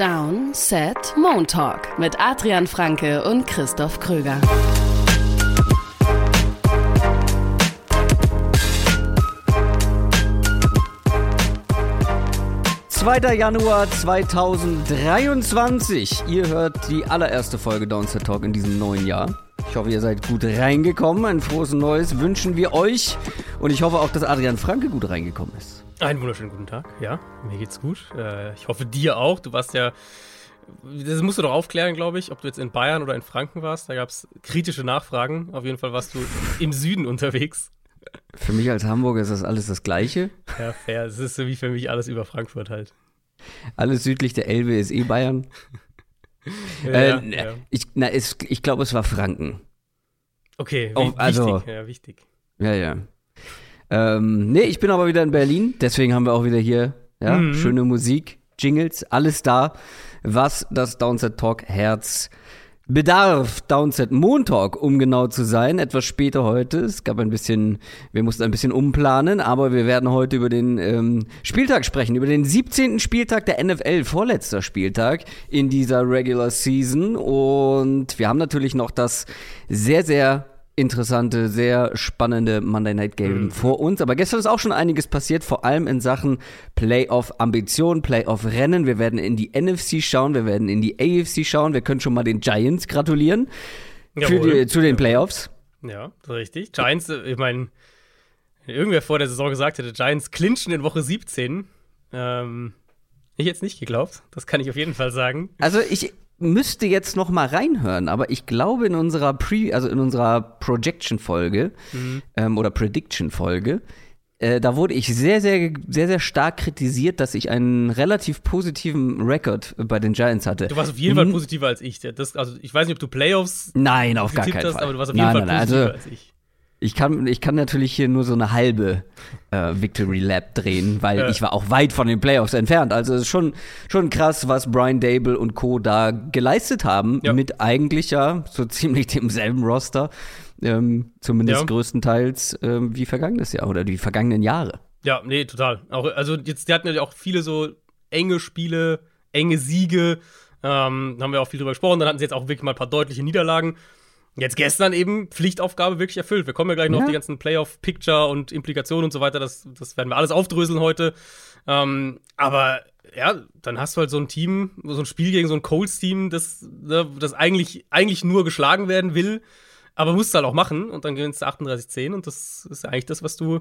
Down, Set, Moon Talk mit Adrian Franke und Christoph Kröger. Zweiter Januar 2023. Ihr hört die allererste Folge Downset Talk in diesem neuen Jahr. Ich hoffe, ihr seid gut reingekommen. Ein frohes Neues wünschen wir euch. Und ich hoffe auch, dass Adrian Franke gut reingekommen ist. Einen wunderschönen guten Tag. Ja, mir geht's gut. Äh, ich hoffe dir auch. Du warst ja. Das musst du doch aufklären, glaube ich, ob du jetzt in Bayern oder in Franken warst. Da gab es kritische Nachfragen. Auf jeden Fall warst du im Süden unterwegs. Für mich als Hamburger ist das alles das Gleiche. Ja, fair. Es ist so wie für mich alles über Frankfurt halt. Alles südlich der Elbe ist eh Bayern. Ja, äh, ja. Ich, na, es, ich glaube, es war Franken. Okay, Oh, wi also- wichtig. Ja, wichtig. Ja, ja. Ähm, nee, ich bin aber wieder in Berlin, deswegen haben wir auch wieder hier ja, Mhm. schöne Musik, Jingles, alles da, was das Downset Talk Herz bedarf. Downset Moon Talk, um genau zu sein, etwas später heute. Es gab ein bisschen, wir mussten ein bisschen umplanen, aber wir werden heute über den ähm, Spieltag sprechen, über den 17. Spieltag der NFL, vorletzter Spieltag in dieser Regular Season. Und wir haben natürlich noch das sehr, sehr interessante, sehr spannende Monday Night Game Mhm. vor uns. Aber gestern ist auch schon einiges passiert, vor allem in Sachen Playoff-Ambition, Playoff-Rennen. Wir werden in die NFC schauen, wir werden in die AFC schauen. Wir können schon mal den Giants gratulieren die, zu den Playoffs. Ja, richtig. Giants, ich meine, irgendwer vor der Saison gesagt hätte, Giants clinchen in Woche 17. Ähm, ich jetzt nicht geglaubt. Das kann ich auf jeden Fall sagen. Also ich müsste jetzt noch mal reinhören, aber ich glaube in unserer Pre, also in unserer Projection-Folge Mhm. ähm, oder Prediction-Folge, äh, da wurde ich sehr, sehr, sehr, sehr stark kritisiert, dass ich einen relativ positiven Rekord bei den Giants hatte. Du warst auf jeden Fall positiver als ich. Das, also, ich weiß nicht, ob du Playoffs Nein, auf gar keinen hast, Fall. aber du warst auf jeden nein, Fall nein, nein, positiver also als ich. Ich kann, ich kann natürlich hier nur so eine halbe äh, Victory Lap drehen, weil Ja. ich war auch weit von den Playoffs entfernt. Also es ist schon, schon krass, was Brian Dable und Co. da geleistet haben, Ja. mit eigentlich ja so ziemlich demselben Roster, ähm, zumindest Ja. größtenteils ähm, wie vergangenes Jahr oder die vergangenen Jahre. Ja, nee, total. Auch, also jetzt, die hatten ja auch viele so enge Spiele, enge Siege. Ähm, haben wir auch viel drüber gesprochen. Dann hatten sie jetzt auch wirklich mal ein paar deutliche Niederlagen. Jetzt gestern eben Pflichtaufgabe wirklich erfüllt. Wir kommen ja gleich noch Ja. auf die ganzen Playoff-Picture und Implikationen und so weiter. Das, das werden wir alles aufdröseln heute. Ähm, aber ja, dann hast du halt so ein Team, so ein Spiel gegen so ein Colts-Team, das, ne, das eigentlich, eigentlich nur geschlagen werden will, aber musst halt auch machen und dann gewinnst du 38-10 und das ist ja eigentlich das, was du,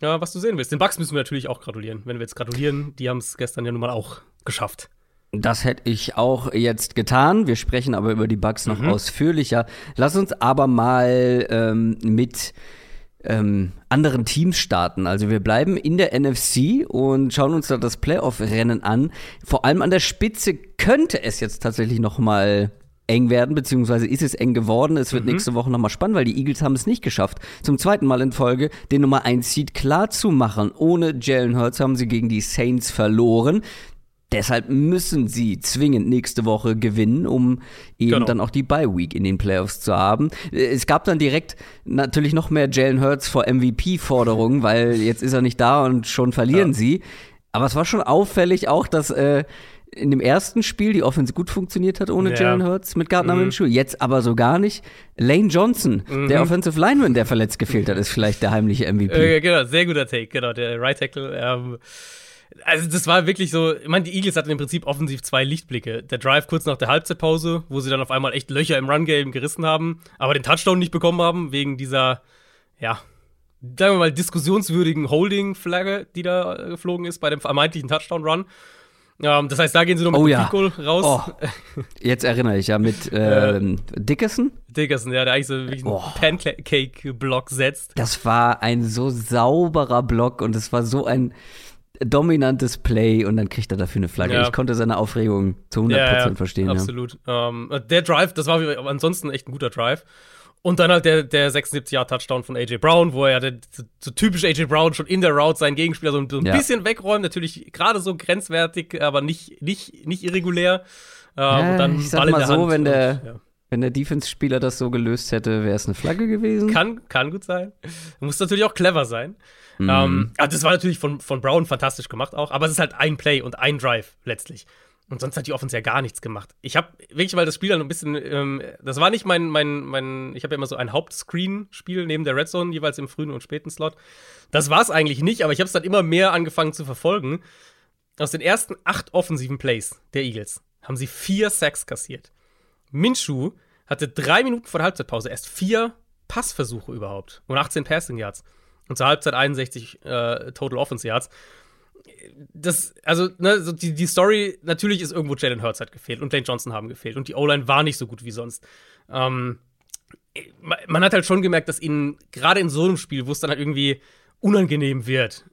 ja, was du sehen willst. Den Bucks müssen wir natürlich auch gratulieren. Wenn wir jetzt gratulieren, die haben es gestern ja nun mal auch geschafft. Das hätte ich auch jetzt getan. Wir sprechen aber über die Bugs noch Mhm. ausführlicher. Lass uns aber mal ähm, mit ähm, anderen Teams starten. Also wir bleiben in der NFC und schauen uns da das Playoff-Rennen an. Vor allem an der Spitze könnte es jetzt tatsächlich noch mal eng werden, beziehungsweise ist es eng geworden. Es wird nächste Woche nochmal spannend, weil die Eagles haben es nicht geschafft, zum zweiten Mal in Folge den Nummer 1 Seed klar zu machen. Ohne Jalen Hurts haben sie gegen die Saints verloren. Deshalb müssen sie zwingend nächste Woche gewinnen, um eben Genau. dann auch die Bye Week in den Playoffs zu haben. Äh, Es gab dann direkt natürlich noch mehr Jalen Hurts vor MVP-Forderungen, weil jetzt ist er nicht da und schon verlieren Ja. sie. Aber es war schon auffällig auch, dass äh, in dem ersten Spiel die Offense gut funktioniert hat ohne Ja. Jalen Hurts mit Gardner Mhm. Minshew. Jetzt aber so gar nicht. Lane Johnson, der Offensive Lineman, der verletzt gefehlt hat, ist vielleicht der heimliche MVP. Äh, genau, sehr guter Take, genau, der Right Tackle. Ähm, also das war wirklich so, ich meine, die Eagles hatten im Prinzip offensiv zwei Lichtblicke. Der Drive kurz nach der Halbzeitpause, wo sie dann auf einmal echt Löcher im Run-Game gerissen haben, aber den Touchdown nicht bekommen haben, wegen dieser, ja, sagen wir mal, diskussionswürdigen Holding-Flagge, die da äh, geflogen ist bei dem vermeintlichen Touchdown-Run. Ähm, das heißt, da gehen sie noch mit Oh ja. Goal raus. Oh, jetzt erinnere ich ja mit ähm, Dickerson. Dickerson, ja, der eigentlich so einen Oh. Pancake-Block setzt. Das war ein so sauberer Block und es war so ein dominantes Play und dann kriegt er dafür eine Flagge. Ja. Ich konnte seine Aufregung zu 100% verstehen. Ja. Absolut. Ähm, der Drive, das war ansonsten echt ein guter Drive. Und dann halt der, der 76-Jahr-Touchdown von AJ Brown, wo er der, so typisch AJ Brown schon in der Route seinen Gegenspieler so ein, so ein Ja. bisschen wegräumt. Natürlich gerade so grenzwertig, aber nicht, nicht, nicht irregulär. Ähm, Ja, und dann ich sag Ball in mal der so, Hand wenn der- ja. Wenn der Defense-Spieler das so gelöst hätte, wäre es eine Flagge gewesen. Kann, kann gut sein. Muss natürlich auch clever sein. Mhm. Ähm, also das war natürlich von, von Brown fantastisch gemacht auch, aber es ist halt ein Play und ein Drive letztlich. Und sonst hat die Offense ja gar nichts gemacht. Ich habe wirklich, weil das Spiel dann ein bisschen, ähm, das war nicht mein, mein, mein, ich habe ja immer so ein Hauptscreen-Spiel neben der Red Zone, jeweils im frühen und späten Slot. Das war es eigentlich nicht, aber ich habe es dann immer mehr angefangen zu verfolgen. Aus den ersten acht offensiven Plays der Eagles haben sie vier Sacks kassiert. Minshew hatte drei Minuten vor der Halbzeitpause erst vier Passversuche überhaupt und 18 Passing Yards. Und zur Halbzeit 61 äh, Total Offense Yards das, also, ne, so die, die Story, natürlich ist irgendwo Jalen Hurts hat gefehlt und Lane Johnson haben gefehlt und die O-Line war nicht so gut wie sonst. Ähm, man hat halt schon gemerkt, dass ihnen gerade in so einem Spiel, wo es dann halt irgendwie unangenehm wird,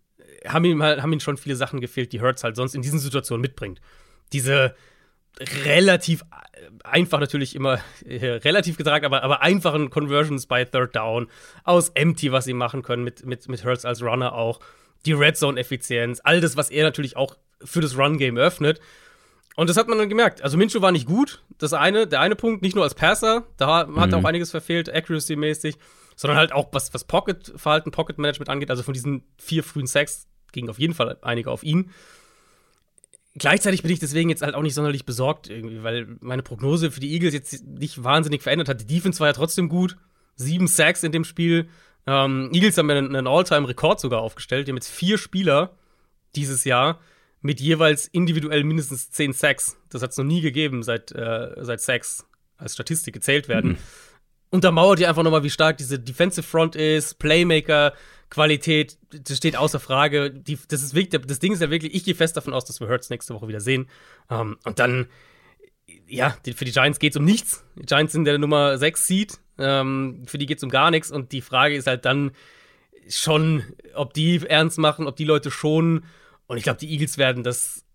haben ihm, halt, haben ihm schon viele Sachen gefehlt, die Hurts halt sonst in diesen Situationen mitbringt. Diese relativ einfach natürlich immer äh, relativ gesagt, aber, aber einfachen Conversions bei Third Down aus Empty, was sie machen können mit, mit, mit Hurts als Runner auch die Red Zone-Effizienz, all das, was er natürlich auch für das Run-Game öffnet. Und das hat man dann gemerkt. Also Minshew war nicht gut, das eine, der eine Punkt, nicht nur als Passer, da hat er mhm. auch einiges verfehlt, Accuracy-mäßig, sondern halt auch, was, was Pocket-Verhalten, Pocket-Management angeht. Also von diesen vier frühen Sacks gingen auf jeden Fall einige auf ihn. Gleichzeitig bin ich deswegen jetzt halt auch nicht sonderlich besorgt, irgendwie, weil meine Prognose für die Eagles jetzt nicht wahnsinnig verändert hat. Die Defense war ja trotzdem gut. Sieben Sacks in dem Spiel. Ähm, Eagles haben ja einen, All-Time-Rekord sogar aufgestellt. Die haben jetzt vier Spieler dieses Jahr mit jeweils individuell mindestens zehn Sacks. Das hat es noch nie gegeben, seit, äh, seit Sacks als Statistik gezählt werden. Mhm. Untermauert ihr einfach nochmal, wie stark diese Defensive Front ist, Playmaker, Qualität, das steht außer Frage. Die, das, ist wirklich, das Ding ist ja wirklich, ich gehe fest davon aus, dass wir Hurts nächste Woche wieder sehen. Um, ähm, und dann, ja, für die Giants geht es um nichts. Die Giants sind der Nummer 6 Seed. Ähm, für die geht es um gar nichts. Und die Frage ist halt dann schon, ob die ernst machen, ob die Leute schonen. Und ich glaube, die Eagles werden das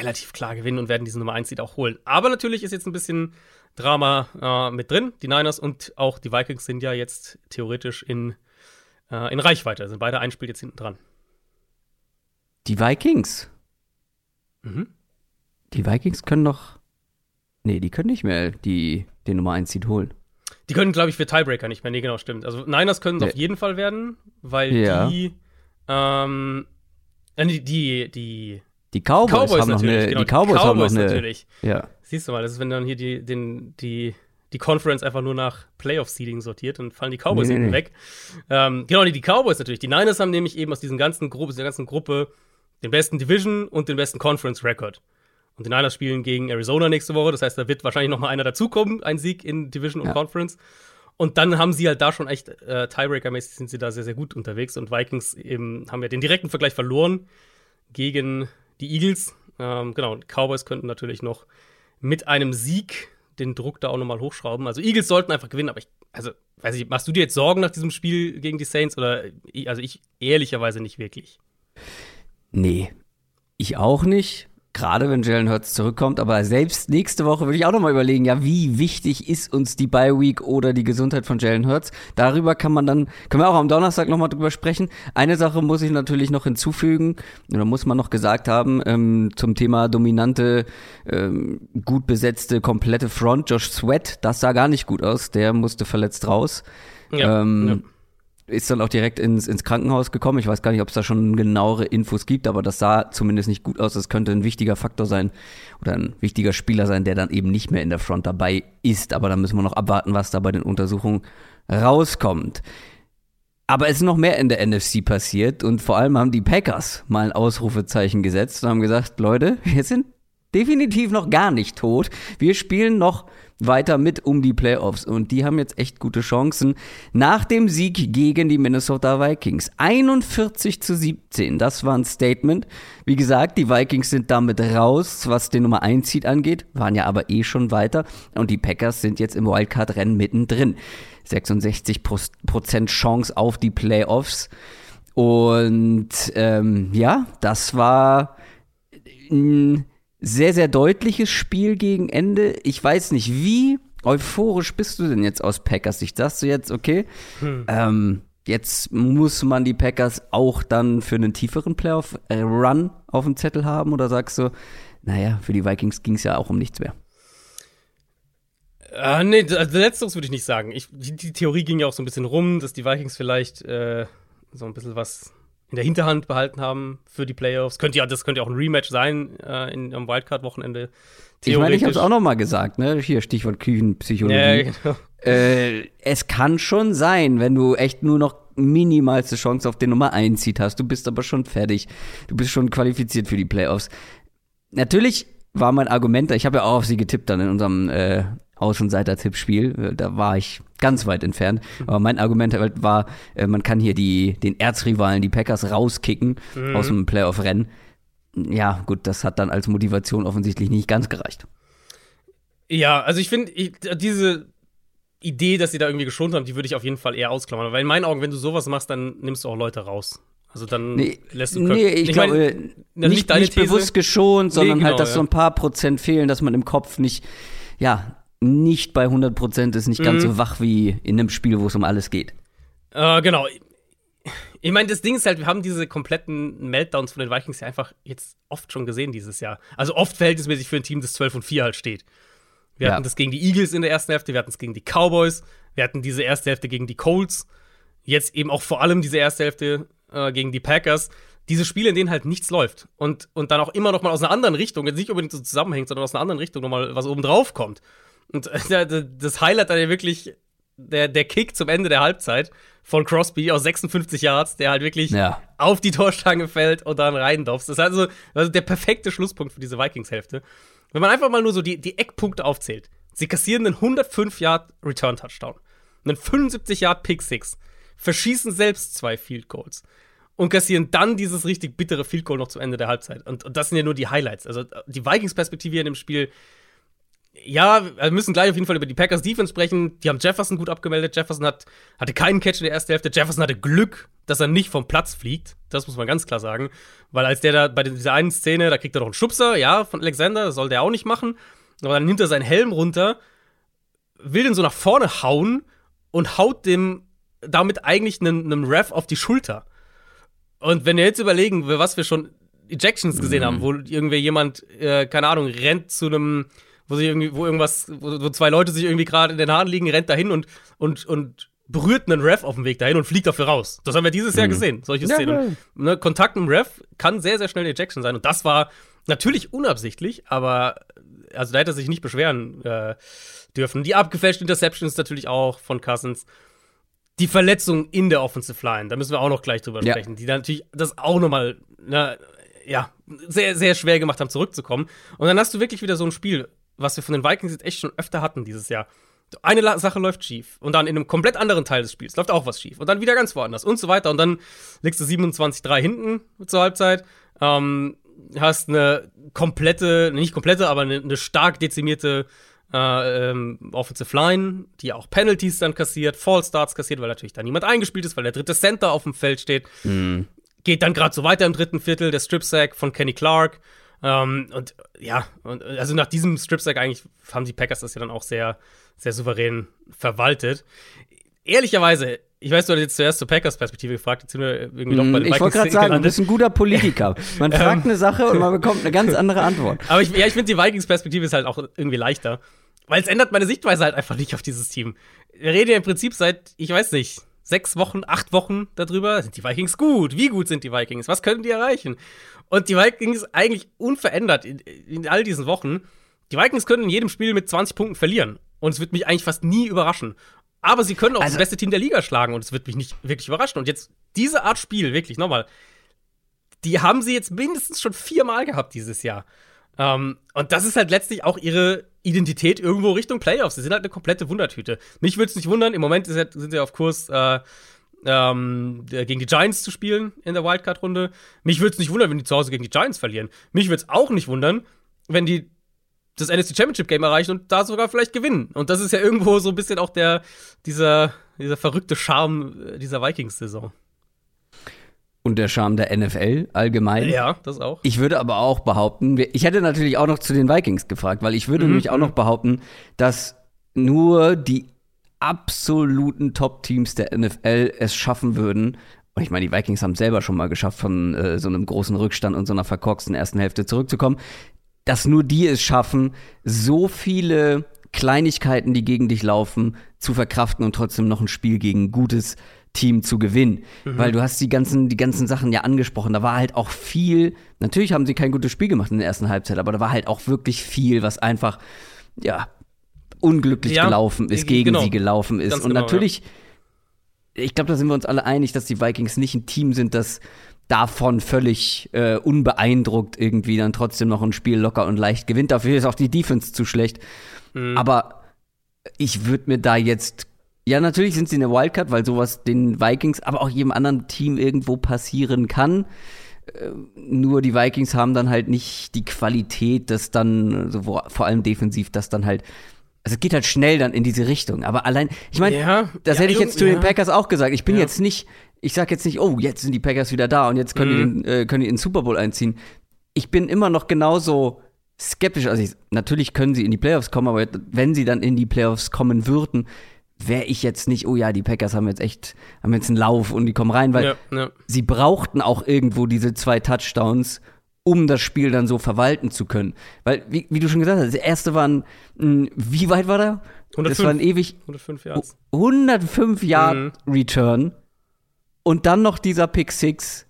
relativ klar gewinnen und werden diesen Nummer 1 Seed auch holen. Aber natürlich ist jetzt ein bisschen Drama äh, mit drin. Die Niners und auch die Vikings sind ja jetzt theoretisch in, äh, in Reichweite. Sind beide ein Spiel jetzt hinten dran. Die Vikings? Mhm. Die Vikings können doch. Nee, die können nicht mehr die, den Nummer 1 Seed holen. Die können, glaube ich, für Tiebreaker nicht mehr. Nee, genau, stimmt. Also Niners können es ja. auf jeden Fall werden, weil ja. die, ähm, äh, die, die, die, die Cowboys, Cowboys haben noch eine, genau, die Cowboys, Cowboys haben noch eine, natürlich. Ja. Siehst du mal, das ist, wenn dann hier die, den, die, die Conference einfach nur nach Playoff-Seeding sortiert, dann fallen die Cowboys nee, nee, nee. weg. Ähm, genau, die, die Cowboys natürlich. Die Niners haben nämlich eben aus diesen ganzen Gruppe, dieser ganzen Gruppe den besten Division und den besten Conference-Record. Und die Niners spielen gegen Arizona nächste Woche. Das heißt, da wird wahrscheinlich noch mal einer dazukommen, ein Sieg in Division ja. und Conference. Und dann haben sie halt da schon echt, äh, Tiebreaker-mäßig sind sie da sehr, sehr gut unterwegs. Und Vikings eben haben ja den direkten Vergleich verloren gegen die Eagles. Ähm, genau, und Cowboys könnten natürlich noch mit einem Sieg den Druck da auch nochmal hochschrauben. Also Eagles sollten einfach gewinnen, aber ich, also, weiß ich, machst du dir jetzt Sorgen nach diesem Spiel gegen die Saints oder, also ich ehrlicherweise nicht wirklich. Nee, ich auch nicht. Gerade wenn Jalen Hurts zurückkommt, aber selbst nächste Woche würde ich auch nochmal überlegen, ja, wie wichtig ist uns die Bye Week oder die Gesundheit von Jalen Hurts? Darüber kann man dann, können wir auch am Donnerstag nochmal drüber sprechen. Eine Sache muss ich natürlich noch hinzufügen, oder muss man noch gesagt haben, ähm, zum Thema dominante, ähm, gut besetzte, komplette Front. Josh Sweat, das sah gar nicht gut aus, der musste verletzt raus. Ja, ähm, ja ist dann auch direkt ins, ins Krankenhaus gekommen. Ich weiß gar nicht, ob es da schon genauere Infos gibt, aber das sah zumindest nicht gut aus. Das könnte ein wichtiger Faktor sein oder ein wichtiger Spieler sein, der dann eben nicht mehr in der Front dabei ist. Aber da müssen wir noch abwarten, was da bei den Untersuchungen rauskommt. Aber es ist noch mehr in der NFC passiert und vor allem haben die Packers mal ein Ausrufezeichen gesetzt und haben gesagt, Leute, wir sind definitiv noch gar nicht tot. Wir spielen noch weiter mit um die Playoffs und die haben jetzt echt gute Chancen. Nach dem Sieg gegen die Minnesota Vikings 41 zu 17, das war ein Statement. Wie gesagt, die Vikings sind damit raus, was den Nummer 1 Seed angeht, waren ja aber eh schon weiter und die Packers sind jetzt im Wildcard-Rennen mittendrin. 66% Chance auf die Playoffs. Und ähm, ja, das war ein sehr, sehr deutliches Spiel gegen Ende. Ich weiß nicht, wie euphorisch bist du denn jetzt aus Packers? Sagst du jetzt, okay, hm. ähm, jetzt muss man die Packers auch dann für einen tieferen Playoff-Run auf dem Zettel haben? Oder sagst du, naja, für die Vikings ging es ja auch um nichts mehr? Äh, nee, also letzteres würde ich nicht sagen. Ich, die, die, Theorie ging ja auch so ein bisschen rum, dass die Vikings vielleicht äh, so ein bisschen was in der Hinterhand behalten haben für die Playoffs. Könnte ja, das könnte ja auch ein Rematch sein äh, in, am Wildcard-Wochenende. Ich meine, ich habe es auch noch mal gesagt, ne? Hier Stichwort Küchenpsychologie. Ja, genau. Äh, es kann schon sein, wenn du echt nur noch minimalste Chance auf den Nummer 1 Seed hast. Du bist aber schon fertig. Du bist schon qualifiziert für die Playoffs. Natürlich war mein Argument, ich habe ja auch auf sie getippt dann in unserem äh, Außenseiter-Tippspiel. Äh, da war ich ganz weit entfernt. Aber mein Argument halt war, äh, man kann hier die, den Erzrivalen, die Packers, rauskicken mhm. aus dem Playoff-Rennen. Ja, gut, das hat dann als Motivation offensichtlich nicht ganz gereicht. Ja, also ich finde, diese Idee, dass sie da irgendwie geschont haben, die würde ich auf jeden Fall eher ausklammern. Weil in meinen Augen, wenn du sowas machst, dann nimmst du auch Leute raus. Also dann nee, lässt du Kirk Nee, ich, ich glaube, meine, nicht, nicht bewusst geschont, sondern nee, genau, halt, dass ja. so ein paar Prozent fehlen, dass man im Kopf nicht, ja, nicht bei 100 Prozent ist, nicht mhm. ganz so wach wie in einem Spiel, wo es um alles geht. Äh, genau. Ich meine, das Ding ist halt, wir haben diese kompletten Meltdowns von den Vikings ja einfach jetzt oft schon gesehen dieses Jahr. Also oft verhältnismäßig für ein Team, das 12 und 4 halt steht. Wir ja. hatten das gegen die Eagles in der ersten Hälfte, wir hatten es gegen die Cowboys, wir hatten diese erste Hälfte gegen die Colts, jetzt eben auch vor allem diese erste Hälfte äh, gegen die Packers. Diese Spiele, in denen halt nichts läuft und, und dann auch immer noch mal aus einer anderen Richtung, jetzt nicht unbedingt so zusammenhängt, sondern aus einer anderen Richtung noch mal was oben drauf kommt. Und äh, das Highlight dann ja wirklich der, der Kick zum Ende der Halbzeit von Crosby aus 56 Yards, der halt wirklich ja. auf die Torstange fällt und dann reindopst. Das ist also, also der perfekte Schlusspunkt für diese Vikings-Hälfte. Wenn man einfach mal nur so die, die Eckpunkte aufzählt. Sie kassieren einen 105 Yard Return Touchdown, einen 75 Yard Pick Six, verschießen selbst zwei Field Goals und kassieren dann dieses richtig bittere Field Goal noch zum Ende der Halbzeit. Und, und das sind ja nur die Highlights. Also die Vikings Perspektive in dem Spiel ja, wir müssen gleich auf jeden Fall über die Packers Defense sprechen. Die haben Jefferson gut abgemeldet. Jefferson hat, hatte keinen Catch in der ersten Hälfte. Jefferson hatte Glück, dass er nicht vom Platz fliegt. Das muss man ganz klar sagen. Weil als der da bei dieser einen Szene, da kriegt er noch einen Schubser, ja, von Alexander, das soll der auch nicht machen. Aber dann nimmt er seinen Helm runter, will den so nach vorne hauen und haut dem damit eigentlich einen, einen Ref auf die Schulter. Und wenn wir jetzt überlegen, was wir schon Ejections gesehen mhm. haben, wo irgendwie jemand, äh, keine Ahnung, rennt zu einem wo sich irgendwie, wo irgendwas, wo, wo zwei Leute sich irgendwie gerade in den Haaren liegen, rennt dahin und, und, und berührt einen Ref auf dem Weg dahin und fliegt dafür raus. Das haben wir dieses Jahr mhm. gesehen, solche ja, Szenen. Ja. Ne, Kontakt mit dem Ref kann sehr, sehr schnell eine Ejection sein. Und das war natürlich unabsichtlich, aber also da hätte er sich nicht beschweren äh, dürfen. Die abgefälschten Interceptions natürlich auch von Cousins. Die Verletzung in der Offensive Line, da müssen wir auch noch gleich drüber ja. sprechen, die dann natürlich das auch nochmal, ne, ja, sehr, sehr schwer gemacht haben, zurückzukommen. Und dann hast du wirklich wieder so ein Spiel, was wir von den Vikings jetzt echt schon öfter hatten dieses Jahr. Eine Sache läuft schief und dann in einem komplett anderen Teil des Spiels läuft auch was schief und dann wieder ganz woanders und so weiter und dann liegst du 27-3 hinten zur Halbzeit, ähm, hast eine komplette, nicht komplette, aber eine, eine stark dezimierte äh, ähm, Offensive Line, die auch Penalties dann kassiert, Fall Starts kassiert, weil natürlich da niemand eingespielt ist, weil der dritte Center auf dem Feld steht. Mhm. Geht dann gerade so weiter im dritten Viertel, der Strip Sack von Kenny Clark. Ähm, und ja, und, also nach diesem Strip-Sack eigentlich haben die Packers das ja dann auch sehr, sehr souverän verwaltet. Ehrlicherweise, ich weiß, du hast jetzt zuerst zur Packers-Perspektive gefragt, jetzt sind wir irgendwie doch bei den Ich wollte gerade sagen, du bist ein guter Politiker. Man fragt ähm. eine Sache und man bekommt eine ganz andere Antwort. Aber ich, ja, ich finde, die Vikings-Perspektive ist halt auch irgendwie leichter. Weil es ändert meine Sichtweise halt einfach nicht auf dieses Team. Wir reden ja im Prinzip seit, ich weiß nicht, sechs Wochen, acht Wochen darüber. Sind die Vikings gut? Wie gut sind die Vikings? Was können die erreichen? Und die Vikings eigentlich unverändert in, in all diesen Wochen. Die Vikings können in jedem Spiel mit 20 Punkten verlieren. Und es wird mich eigentlich fast nie überraschen. Aber sie können auch also, das beste Team der Liga schlagen und es wird mich nicht wirklich überraschen. Und jetzt diese Art Spiel, wirklich, nochmal, die haben sie jetzt mindestens schon viermal gehabt dieses Jahr. Ähm, und das ist halt letztlich auch ihre Identität irgendwo Richtung Playoffs. Sie sind halt eine komplette Wundertüte. Mich würde es nicht wundern, im Moment sind sie auf Kurs, äh, ähm, gegen die Giants zu spielen in der Wildcard-Runde. Mich würde es nicht wundern, wenn die zu Hause gegen die Giants verlieren. Mich würde es auch nicht wundern, wenn die das NFC Championship Game erreichen und da sogar vielleicht gewinnen. Und das ist ja irgendwo so ein bisschen auch der, dieser, dieser verrückte Charme dieser Vikings-Saison. Und der Charme der NFL allgemein. Ja, das auch. Ich würde aber auch behaupten, ich hätte natürlich auch noch zu den Vikings gefragt, weil ich würde mhm. nämlich auch noch behaupten, dass nur die absoluten Top-Teams der NFL es schaffen würden, und ich meine, die Vikings haben es selber schon mal geschafft, von äh, so einem großen Rückstand und so einer verkorksten ersten Hälfte zurückzukommen, dass nur die es schaffen, so viele Kleinigkeiten, die gegen dich laufen, zu verkraften und trotzdem noch ein Spiel gegen gutes Team zu gewinnen. Mhm. Weil du hast die ganzen, die ganzen Sachen ja angesprochen. Da war halt auch viel, natürlich haben sie kein gutes Spiel gemacht in der ersten Halbzeit, aber da war halt auch wirklich viel, was einfach, ja, unglücklich ja, gelaufen ist, gegen genau. sie gelaufen ist. Ganz Und genau, natürlich, ja. ich glaube, da sind wir uns alle einig, dass die Vikings nicht ein Team sind, das davon völlig äh, unbeeindruckt irgendwie dann trotzdem noch ein Spiel locker und leicht gewinnt. Dafür ist auch die Defense zu schlecht. Mhm. Aber ich würde mir da jetzt ja, natürlich sind sie eine Wildcard, weil sowas den Vikings, aber auch jedem anderen Team irgendwo passieren kann. Äh, nur die Vikings haben dann halt nicht die Qualität, dass dann, so, vor allem defensiv, dass dann halt also es geht halt schnell dann in diese Richtung. Aber allein, ich meine, ja, das ja, hätte ich jetzt zu ja. den Packers auch gesagt. Ich bin jetzt nicht, ich sag jetzt nicht, oh, jetzt sind die Packers wieder da und jetzt können, mhm. die, den, äh, können die in den Super Bowl einziehen. Ich bin immer noch genauso skeptisch. Also ich, natürlich können sie in die Playoffs kommen, aber wenn sie dann in die Playoffs kommen würden, wäre ich jetzt nicht, oh ja, die Packers haben jetzt echt, haben jetzt einen Lauf und die kommen rein, weil sie brauchten auch irgendwo diese zwei Touchdowns um das Spiel dann so verwalten zu können. Weil, wie, wie du schon gesagt hast, der erste war ein, wie weit war der? 105, das war ein ewig 105 Yards. 105 Yard mhm. Return und dann noch dieser Pick Six.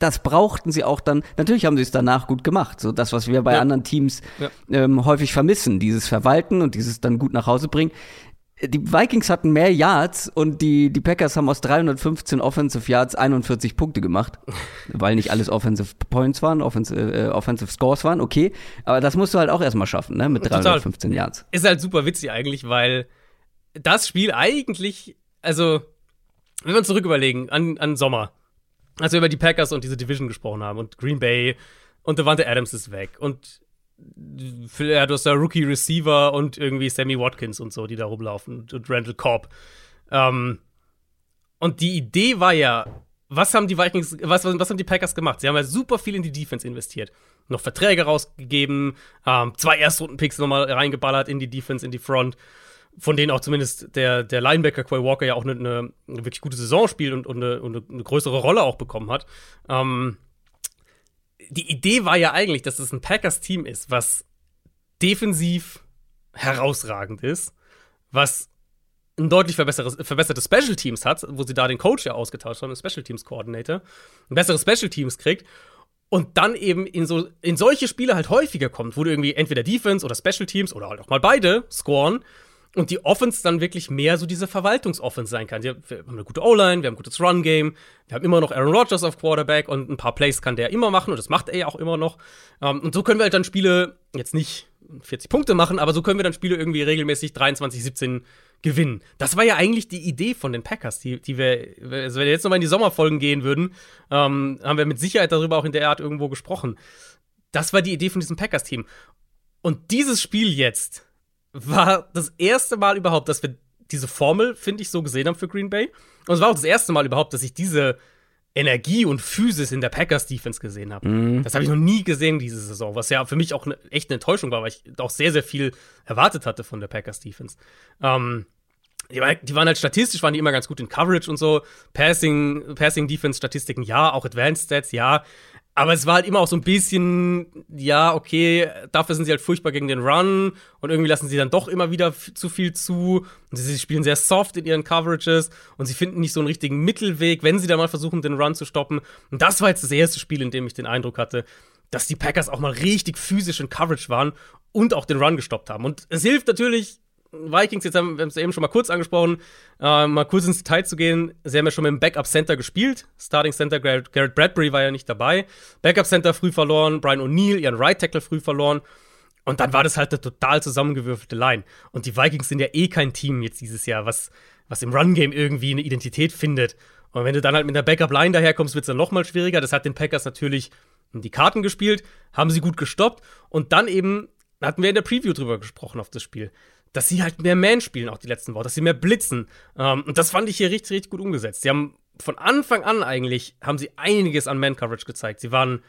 Das brauchten sie auch dann. Natürlich haben sie es danach gut gemacht. So das, was wir bei ja. anderen Teams ja. ähm, häufig vermissen, dieses Verwalten und dieses dann gut nach Hause bringen die Vikings hatten mehr Yards und die, die Packers haben aus 315 Offensive Yards 41 Punkte gemacht. weil nicht alles Offensive Points waren, Offensive, äh, Offensive Scores waren, okay. Aber das musst du halt auch erstmal schaffen, ne? Mit 315 Total. Yards. Ist halt super witzig eigentlich, weil das Spiel eigentlich, also, wenn wir uns zurück überlegen, an, an Sommer, als wir über die Packers und diese Division gesprochen haben und Green Bay und Devante Adams ist weg und ja, du hast da Rookie Receiver und irgendwie Sammy Watkins und so, die da rumlaufen und Randall Cobb. Ähm, und die Idee war ja, was haben die Vikings, was, was haben die Packers gemacht? Sie haben ja super viel in die Defense investiert. Noch Verträge rausgegeben, ähm, zwei Erstrunden-Picks nochmal reingeballert in die Defense, in die Front, von denen auch zumindest der, der Linebacker Quay Walker ja auch eine, eine wirklich gute Saison spielt und, und, eine, und eine, größere Rolle auch bekommen hat. Ähm, die Idee war ja eigentlich, dass es ein Packers-Team ist, was defensiv herausragend ist, was ein deutlich verbessertes Special Teams hat, wo sie da den Coach ja ausgetauscht haben, den Special Teams Coordinator, ein besseres Special Teams kriegt und dann eben in so in solche Spiele halt häufiger kommt, wo du irgendwie entweder Defense oder Special Teams oder halt auch mal beide scoren und die Offense dann wirklich mehr so diese Verwaltungsoffense sein kann. Wir haben eine gute O-Line, wir haben ein gutes Run-Game, wir haben immer noch Aaron Rodgers auf Quarterback und ein paar Plays kann der immer machen und das macht er ja auch immer noch. Ähm, und so können wir halt dann Spiele jetzt nicht 40 Punkte machen, aber so können wir dann Spiele irgendwie regelmäßig 23, 17 gewinnen. Das war ja eigentlich die Idee von den Packers, die, die wir, also wenn wir jetzt nochmal in die Sommerfolgen gehen würden, ähm, haben wir mit Sicherheit darüber auch in der Art irgendwo gesprochen. Das war die Idee von diesem Packers-Team. Und dieses Spiel jetzt war das erste Mal überhaupt, dass wir diese Formel, finde ich, so gesehen haben für Green Bay. Und es war auch das erste Mal überhaupt, dass ich diese Energie und Physis in der Packers Defense gesehen habe. Mm. Das habe ich noch nie gesehen diese Saison, was ja für mich auch eine echte Enttäuschung war, weil ich auch sehr, sehr viel erwartet hatte von der Packers Defense. Ähm, die, die, waren halt statistisch, waren die immer ganz gut in Coverage und so. Passing, Passing Defense Statistiken, ja, auch Advanced Stats, ja. Aber es war halt immer auch so ein bisschen, ja, okay, dafür sind sie halt furchtbar gegen den Run und irgendwie lassen sie dann doch immer wieder zu viel zu. Und sie spielen sehr soft in ihren Coverages und sie finden nicht so einen richtigen Mittelweg, wenn sie da mal versuchen, den Run zu stoppen. Und das war jetzt das erste Spiel, in dem ich den Eindruck hatte, dass die Packers auch mal richtig physisch in Coverage waren und auch den Run gestoppt haben. Und es hilft natürlich Vikings, jetzt haben wir es eben schon mal kurz angesprochen, äh, mal kurz ins Detail zu gehen. Sie haben ja schon mit dem Backup Center gespielt. Starting Center Garrett, Garrett Bradbury war ja nicht dabei. Backup Center früh verloren, Brian O'Neill, ihren Right Tackle früh verloren. Und dann war das halt eine total zusammengewürfelte Line. Und die Vikings sind ja eh kein Team jetzt dieses Jahr, was, was im Run-Game irgendwie eine Identität findet. Und wenn du dann halt mit der Backup-Line daherkommst, wird es dann noch mal schwieriger. Das hat den Packers natürlich die Karten gespielt, haben sie gut gestoppt. Und dann eben, hatten wir in der Preview drüber gesprochen auf das Spiel dass sie halt mehr Man spielen, auch die letzten Wochen, dass sie mehr blitzen. Ähm, und das fand ich hier richtig, richtig gut umgesetzt. Sie haben von Anfang an eigentlich, haben sie einiges an Man-Coverage gezeigt. Sie waren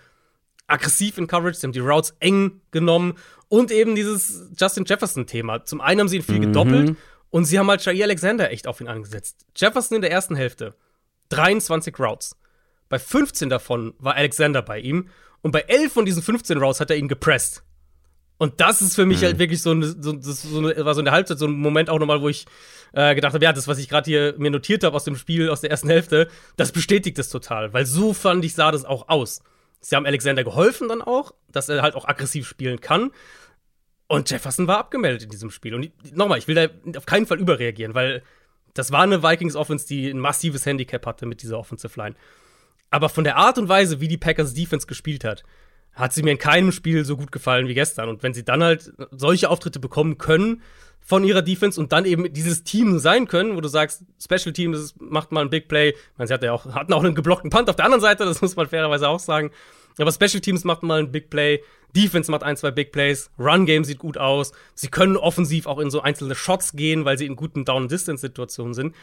aggressiv in Coverage, sie haben die Routes eng genommen und eben dieses Justin Jefferson-Thema. Zum einen haben sie ihn viel mhm. gedoppelt und sie haben halt Jair Alexander echt auf ihn angesetzt. Jefferson in der ersten Hälfte, 23 Routes. Bei 15 davon war Alexander bei ihm und bei 11 von diesen 15 Routes hat er ihn gepresst. Und das ist für mich mhm. halt wirklich so, eine, so, so eine, war so eine Halbzeit, so ein Moment auch nochmal, wo ich äh, gedacht habe, ja, das, was ich gerade hier mir notiert habe aus dem Spiel, aus der ersten Hälfte, das bestätigt es total. Weil so fand ich, sah das auch aus. Sie haben Alexander geholfen dann auch, dass er halt auch aggressiv spielen kann. Und Jefferson war abgemeldet in diesem Spiel. Und nochmal, ich will da auf keinen Fall überreagieren, weil das war eine Vikings-Offense, die ein massives Handicap hatte mit dieser Offensive Line. Aber von der Art und Weise, wie die Packers Defense gespielt hat, hat sie mir in keinem Spiel so gut gefallen wie gestern. Und wenn sie dann halt solche Auftritte bekommen können von ihrer Defense und dann eben dieses Team sein können, wo du sagst, Special Team, das macht mal ein Big Play. Ich meine, sie hat ja auch, hatten auch einen geblockten Punt auf der anderen Seite, das muss man fairerweise auch sagen. Aber Special Teams macht mal ein Big Play, Defense macht ein, zwei Big Plays, Run Game sieht gut aus. Sie können offensiv auch in so einzelne Shots gehen, weil sie in guten Down-Distance-Situationen sind.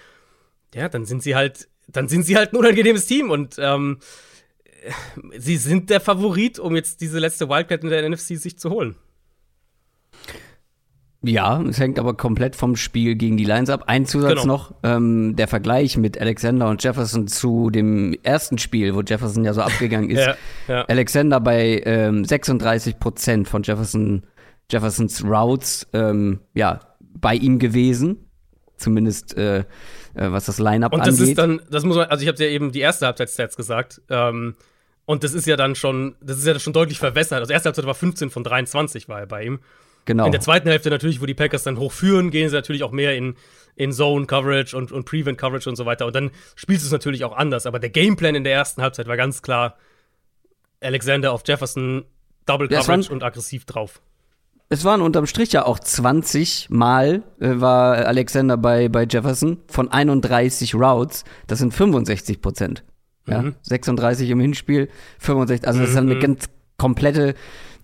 Ja, dann sind sie halt, dann sind sie halt ein unangenehmes Team und ähm, sie sind der Favorit, um jetzt diese letzte Wildcard in der NFC sich zu holen. Ja, es hängt aber komplett vom Spiel gegen die Lions ab. Ein Zusatz genau. noch, ähm, der Vergleich mit Alexander und Jefferson zu dem ersten Spiel, wo Jefferson ja so abgegangen ist. ja, ja. Alexander bei ähm, 36 Prozent von Jefferson, Jeffersons Routes, ähm, ja, bei ihm gewesen. Zumindest äh, äh, was das Line-Up angeht. Und das ist dann, das muss man, also ich habe ja eben die erste Halbzeitstats gesagt. Ähm, und das ist ja dann schon, das ist ja schon deutlich verwässert. Also erste Halbzeit war 15 von 23 war er bei ihm. Genau. In der zweiten Hälfte natürlich, wo die Packers dann hochführen, gehen sie natürlich auch mehr in, in Zone Coverage und, und Prevent Coverage und so weiter. Und dann spielst du es natürlich auch anders. Aber der Gameplan in der ersten Halbzeit war ganz klar Alexander auf Jefferson, Double Coverage ja, und aggressiv drauf. Es waren unterm Strich ja auch 20 Mal äh, war Alexander bei, bei Jefferson von 31 Routes. Das sind 65 Prozent. Ja, mhm. 36 im Hinspiel, 65. Also das ist eine mhm. ganz komplette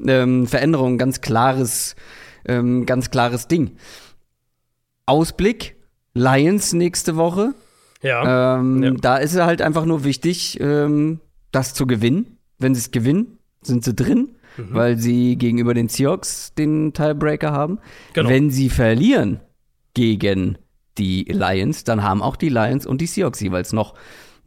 ähm, Veränderung, ganz klares, ähm, ganz klares Ding. Ausblick, Lions nächste Woche. Ja. Ähm, ja. Da ist es halt einfach nur wichtig, ähm, das zu gewinnen. Wenn sie es gewinnen, sind sie drin, mhm. weil sie gegenüber den Seahawks den Tiebreaker haben. Genau. Wenn sie verlieren gegen die Lions, dann haben auch die Lions und die Seahawks jeweils noch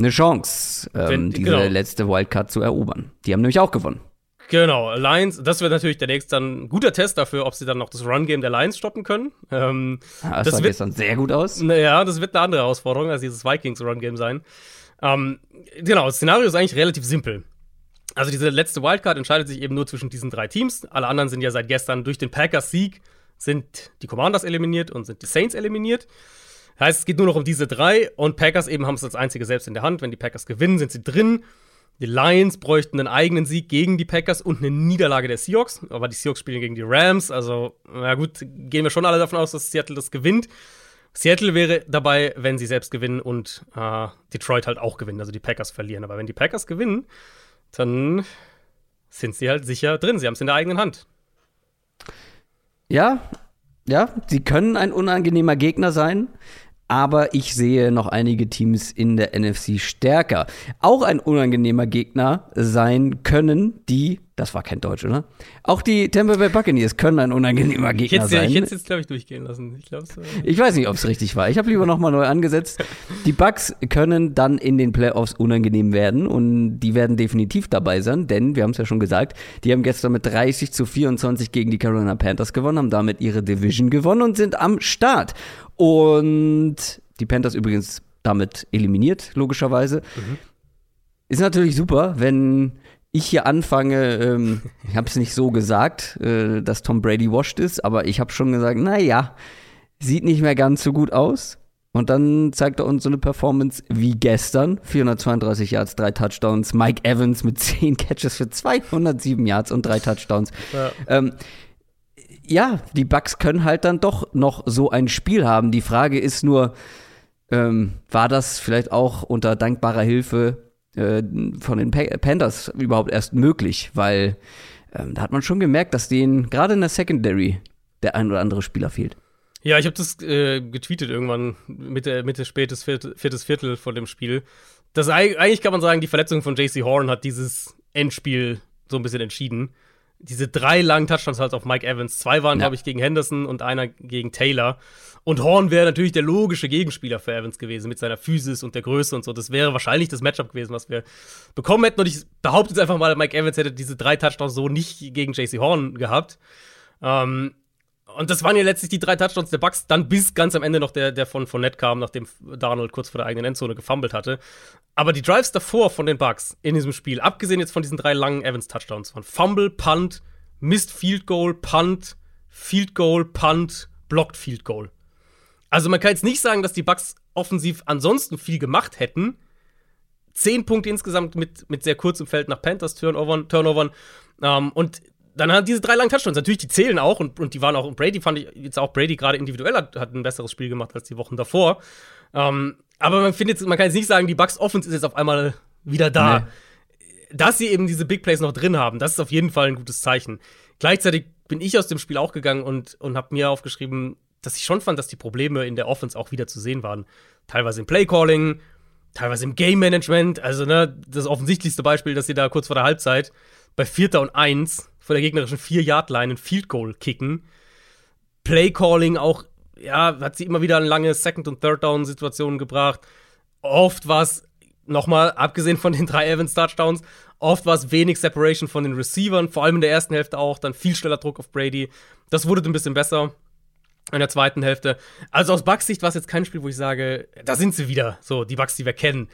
eine Chance, ähm, Wenn, diese genau. letzte Wildcard zu erobern. Die haben nämlich auch gewonnen. Genau, Lions, das wird natürlich der nächste dann ein guter Test dafür, ob sie dann noch das Run-Game der Lions stoppen können. Ähm, das, das sah wird, gestern sehr gut aus. Naja, das wird eine andere Herausforderung als dieses Vikings-Run-Game sein. Ähm, genau, das Szenario ist eigentlich relativ simpel. Also diese letzte Wildcard entscheidet sich eben nur zwischen diesen drei Teams. Alle anderen sind ja seit gestern durch den Packers-Sieg sind die Commanders eliminiert und sind die Saints eliminiert. Heißt, es geht nur noch um diese drei und Packers eben haben es als einzige selbst in der Hand. Wenn die Packers gewinnen, sind sie drin. Die Lions bräuchten einen eigenen Sieg gegen die Packers und eine Niederlage der Seahawks. Aber die Seahawks spielen gegen die Rams. Also, na gut, gehen wir schon alle davon aus, dass Seattle das gewinnt. Seattle wäre dabei, wenn sie selbst gewinnen und äh, Detroit halt auch gewinnen, also die Packers verlieren. Aber wenn die Packers gewinnen, dann sind sie halt sicher drin. Sie haben es in der eigenen Hand. Ja, ja, sie können ein unangenehmer Gegner sein aber ich sehe noch einige Teams in der NFC stärker. Auch ein unangenehmer Gegner sein können die, das war kein Deutsch, oder? Auch die Tampa Bay Buccaneers können ein unangenehmer Gegner sein. Ich hätte es jetzt, glaube ich, durchgehen lassen. Ich, glaub's, äh ich weiß nicht, ob es richtig war. Ich habe lieber nochmal neu angesetzt. Die Bucks können dann in den Playoffs unangenehm werden und die werden definitiv dabei sein, denn wir haben es ja schon gesagt, die haben gestern mit 30 zu 24 gegen die Carolina Panthers gewonnen, haben damit ihre Division gewonnen und sind am Start. Und die Panthers übrigens damit eliminiert, logischerweise. Mhm. Ist natürlich super, wenn ich hier anfange, ähm, ich habe es nicht so gesagt, äh, dass Tom Brady washed ist, aber ich habe schon gesagt, naja, sieht nicht mehr ganz so gut aus. Und dann zeigt er uns so eine Performance wie gestern. 432 Yards, drei Touchdowns. Mike Evans mit 10 Catches für 207 Yards und drei Touchdowns. Ja. Ähm, ja, die Bucks können halt dann doch noch so ein Spiel haben. Die Frage ist nur, ähm, war das vielleicht auch unter dankbarer Hilfe äh, von den pa Panthers überhaupt erst möglich? Weil ähm, da hat man schon gemerkt, dass denen gerade in der Secondary der ein oder andere Spieler fehlt. Ja, ich habe das äh, getweetet irgendwann Mitte, Mitte spätes Viertel, viertes Viertel vor dem Spiel. Das eigentlich kann man sagen, die Verletzung von JC Horn hat dieses Endspiel so ein bisschen entschieden diese drei langen Touchdowns halt auf Mike Evans. Zwei waren, ja. glaube ich, gegen Henderson und einer gegen Taylor. Und Horn wäre natürlich der logische Gegenspieler für Evans gewesen, mit seiner Physis und der Größe und so. Das wäre wahrscheinlich das Matchup gewesen, was wir bekommen hätten. Und ich behaupte jetzt einfach mal, Mike Evans hätte diese drei Touchdowns so nicht gegen JC Horn gehabt. Ähm, und das waren ja letztlich die drei Touchdowns der Bucks, dann bis ganz am Ende noch der, der von Fournette kam, nachdem Darnold kurz vor der eigenen Endzone gefummelt hatte. Aber die Drives davor von den Bucks in diesem Spiel, abgesehen jetzt von diesen drei langen Evans-Touchdowns, waren Fumble, Punt, Missed Field Goal, Punt, Field Goal, Punt, Blocked Field Goal. Also man kann jetzt nicht sagen, dass die Bucks offensiv ansonsten viel gemacht hätten. Zehn Punkte insgesamt mit, mit sehr kurzem Feld nach Panthers Turnovern. Turnovern. Ähm, und dann hat diese drei langen Touchdowns. Natürlich, die zählen auch und, und die waren auch. Und Brady fand ich jetzt auch Brady gerade individuell hat, hat ein besseres Spiel gemacht als die Wochen davor. Ähm, aber man findet, man kann jetzt nicht sagen, die Bucks Offense ist jetzt auf einmal wieder da. Nee. Dass sie eben diese Big Plays noch drin haben, das ist auf jeden Fall ein gutes Zeichen. Gleichzeitig bin ich aus dem Spiel auch gegangen und, und habe mir aufgeschrieben, dass ich schon fand, dass die Probleme in der Offense auch wieder zu sehen waren. Teilweise im Playcalling, teilweise im Game Management. Also, ne, das offensichtlichste Beispiel, dass sie da kurz vor der Halbzeit bei Vierter und Eins vor der gegnerischen 4-Yard-Line ein Field Goal kicken. Playcalling auch, ja, hat sie immer wieder in lange Second- und Third-Down-Situationen gebracht. Oft war es, nochmal, abgesehen von den drei Evans-Touchdowns, oft war es wenig Separation von den Receivern, vor allem in der ersten Hälfte auch, dann viel schneller Druck auf Brady. Das wurde ein bisschen besser in der zweiten Hälfte. Also aus Bucks Sicht war es jetzt kein Spiel, wo ich sage, da sind sie wieder, so die Bucks, die wir kennen.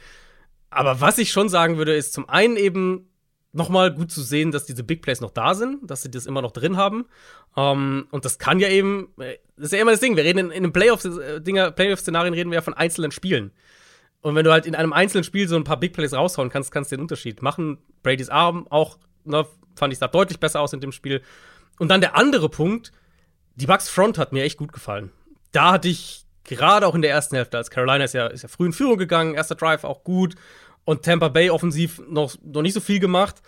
Aber was ich schon sagen würde, ist zum einen eben nochmal gut zu sehen, dass diese Big Plays noch da sind, dass sie das immer noch drin haben. Um, ähm, und das kann ja eben, das ist ja immer das Ding, wir reden in, in einem Playoff-Szenarien, Playoff reden wir ja von einzelnen Spielen. Und wenn du halt in einem einzelnen Spiel so ein paar Big Plays raushauen kannst, kannst du den Unterschied machen. Brady's Arm auch, ne, fand ich, sah deutlich besser aus in dem Spiel. Und dann der andere Punkt, die Bucks Front hat mir echt gut gefallen. Da hatte ich gerade auch in der ersten Hälfte, als Carolina ist ja, ist ja früh in Führung gegangen, erster Drive auch gut und Tampa Bay offensiv noch, noch nicht so viel gemacht.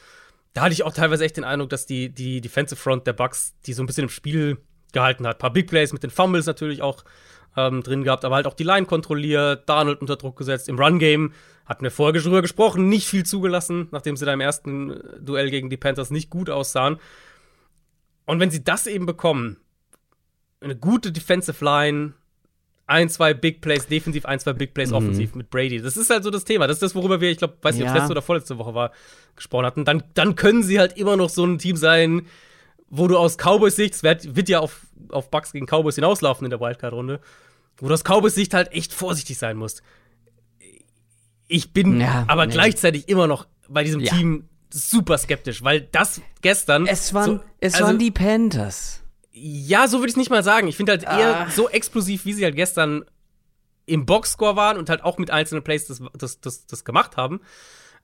Da hatte ich auch teilweise echt den Eindruck, dass die, die Defensive Front der Bucks die so ein bisschen im Spiel gehalten hat. Ein paar Big Plays mit den Fumbles natürlich auch ähm, drin gehabt, aber halt auch die Line kontrolliert, Darnold unter Druck gesetzt. Im Run-Game hatten wir vorher drüber gesprochen, nicht viel zugelassen, nachdem sie da im ersten äh, Duell gegen die Panthers nicht gut aussahen. Und wenn sie das eben bekommen, eine gute Defensive Line, ein, zwei Big Plays defensiv, ein, zwei Big Plays mhm. offensiv mit Brady. Das ist halt so das Thema. Das ist das, worüber wir, ich glaube, weiß nicht, ja. ob es letzte oder vorletzte Woche war, gesprochen hatten. Dann, dann können sie halt immer noch so ein Team sein, wo du aus Cowboys Sicht, es wird, wird ja auf, auf Bucks gegen Cowboys hinauslaufen in der Wildcard-Runde, wo du aus Cowboys Sicht halt echt vorsichtig sein musst. Ich bin ja, aber nee. gleichzeitig immer noch bei diesem ja. Team super skeptisch, weil das gestern. Es waren, so, es also, waren die Panthers. Ja, so würde ich es nicht mal sagen. Ich finde halt eher ah. so explosiv, wie sie halt gestern im Boxscore waren und halt auch mit einzelnen Plays das, das, das, das gemacht haben.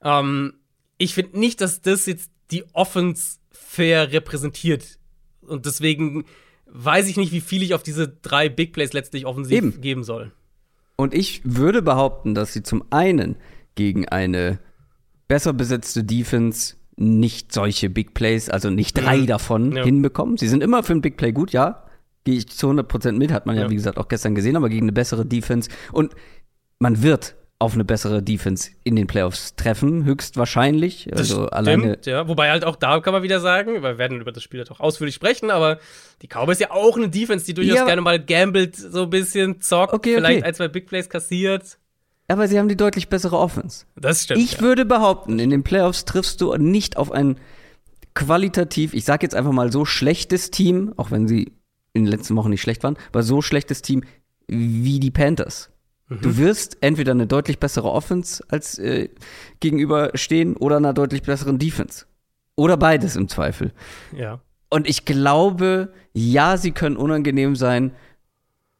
Ähm, ich finde nicht, dass das jetzt die Offense fair repräsentiert. Und deswegen weiß ich nicht, wie viel ich auf diese drei Big Plays letztlich offensiv Eben. geben soll. Und ich würde behaupten, dass sie zum einen gegen eine besser besetzte Defense nicht solche Big Plays, also nicht drei mhm. davon ja. hinbekommen. Sie sind immer für ein Big Play gut, ja. Gehe ich zu 100% mit, hat man ja, ja, wie gesagt, auch gestern gesehen, aber gegen eine bessere Defense. Und man wird auf eine bessere Defense in den Playoffs treffen, höchstwahrscheinlich. Also das alleine. ja. Wobei halt auch da kann man wieder sagen, wir werden über das Spiel halt auch ausführlich sprechen, aber die Cowboys ja auch eine Defense, die durchaus ja. gerne mal gambelt, so ein bisschen zockt, okay, vielleicht okay. ein, zwei Big Plays kassiert. Aber sie haben die deutlich bessere Offense. Das stimmt. Ich ja. würde behaupten, in den Playoffs triffst du nicht auf ein qualitativ, ich sag jetzt einfach mal so schlechtes Team, auch wenn sie in den letzten Wochen nicht schlecht waren, aber so schlechtes Team wie die Panthers. Mhm. Du wirst entweder eine deutlich bessere Offense als äh, gegenüberstehen oder einer deutlich besseren Defense. Oder beides im Zweifel. Ja. Und ich glaube, ja, sie können unangenehm sein,